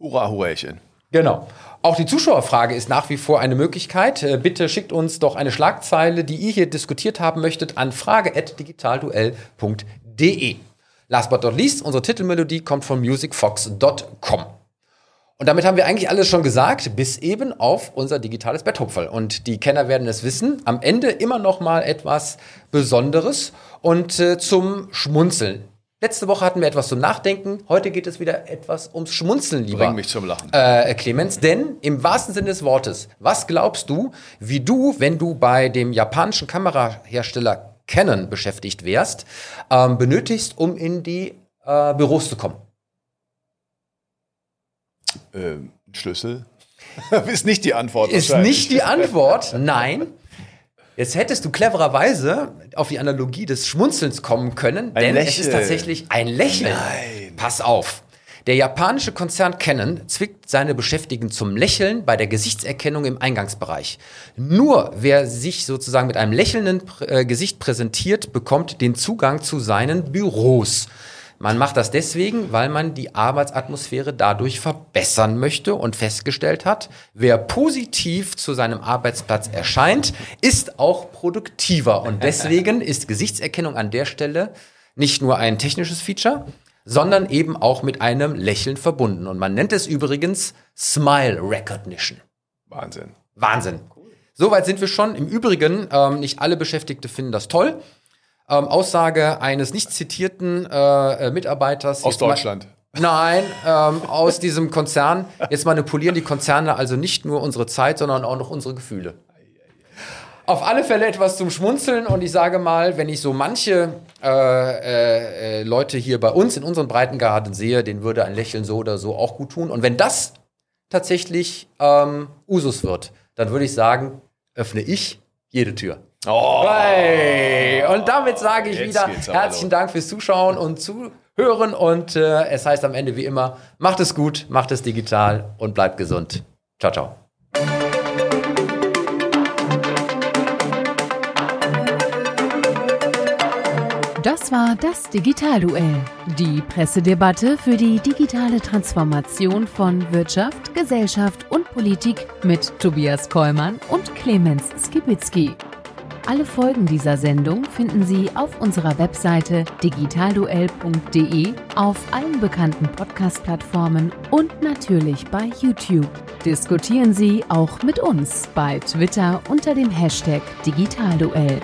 Hurra, Hurrächen. Genau. Auch die Zuschauerfrage ist nach wie vor eine Möglichkeit. Äh, bitte schickt uns doch eine Schlagzeile, die ihr hier diskutiert haben möchtet, an frage.digitalduell.de. Last but not least, unsere Titelmelodie kommt von musicfox.com. Und damit haben wir eigentlich alles schon gesagt, bis eben auf unser digitales Betthupferl. Und die Kenner werden es wissen. Am Ende immer noch mal etwas Besonderes und äh, zum Schmunzeln. Letzte Woche hatten wir etwas zum Nachdenken. Heute geht es wieder etwas ums Schmunzeln, lieber. Bring mich zum Lachen. Äh, Clemens, denn im wahrsten Sinne des Wortes, was glaubst du, wie du, wenn du bei dem japanischen Kamerahersteller Canon beschäftigt wärst, ähm, benötigst, um in die äh, Büros zu kommen? Ähm, Schlüssel? <laughs> ist nicht die Antwort. Ist nicht die Antwort, nein. Jetzt hättest du clevererweise auf die Analogie des Schmunzelns kommen können, Ein denn es Lächeln. ist tatsächlich ein Lächeln. Nein. Pass auf. Der japanische Konzern Canon zwickt seine Beschäftigten zum Lächeln bei der Gesichtserkennung im Eingangsbereich. Nur wer sich sozusagen mit einem lächelnden äh, Gesicht präsentiert, bekommt den Zugang zu seinen Büros. Man macht das deswegen, weil man die Arbeitsatmosphäre dadurch verbessern möchte und festgestellt hat, wer positiv zu seinem Arbeitsplatz erscheint, ist auch produktiver. Und deswegen ist Gesichtserkennung an der Stelle nicht nur ein technisches Feature, sondern eben auch mit einem Lächeln verbunden. Und man nennt es übrigens Smile Recognition. Wahnsinn. Wahnsinn. Soweit sind wir schon. Im Übrigen, ähm, nicht alle Beschäftigte finden das toll. Ähm, Aussage eines nicht zitierten äh, äh, Mitarbeiters. Aus mal- Deutschland. Nein, ähm, aus diesem Konzern. Jetzt manipulieren die Konzerne also nicht nur unsere Zeit, sondern auch noch unsere Gefühle. Auf alle Fälle etwas zum Schmunzeln und ich sage mal, wenn ich so manche äh, äh, äh, Leute hier bei uns in unseren Breitengraden sehe, denen würde ein Lächeln so oder so auch gut tun. Und wenn das tatsächlich ähm, Usus wird, dann würde ich sagen, öffne ich jede Tür. Oh, Hey, und damit sage ich Jetzt wieder herzlichen. Dank fürs Zuschauen und Zuhören. Und äh, es heißt am Ende wie immer, macht es gut, macht es digital und bleibt gesund. Ciao, ciao. Das war das Digitalduell, die Pressedebatte für die digitale Transformation von Wirtschaft, Gesellschaft und Politik mit Tobias Kollmann und Clemens Skibitzky. Alle Folgen dieser Sendung finden Sie auf unserer Webseite digitalduell.de, auf allen bekannten Podcast-Plattformen und natürlich bei YouTube. Diskutieren Sie auch mit uns bei Twitter unter dem Hashtag Digitalduell.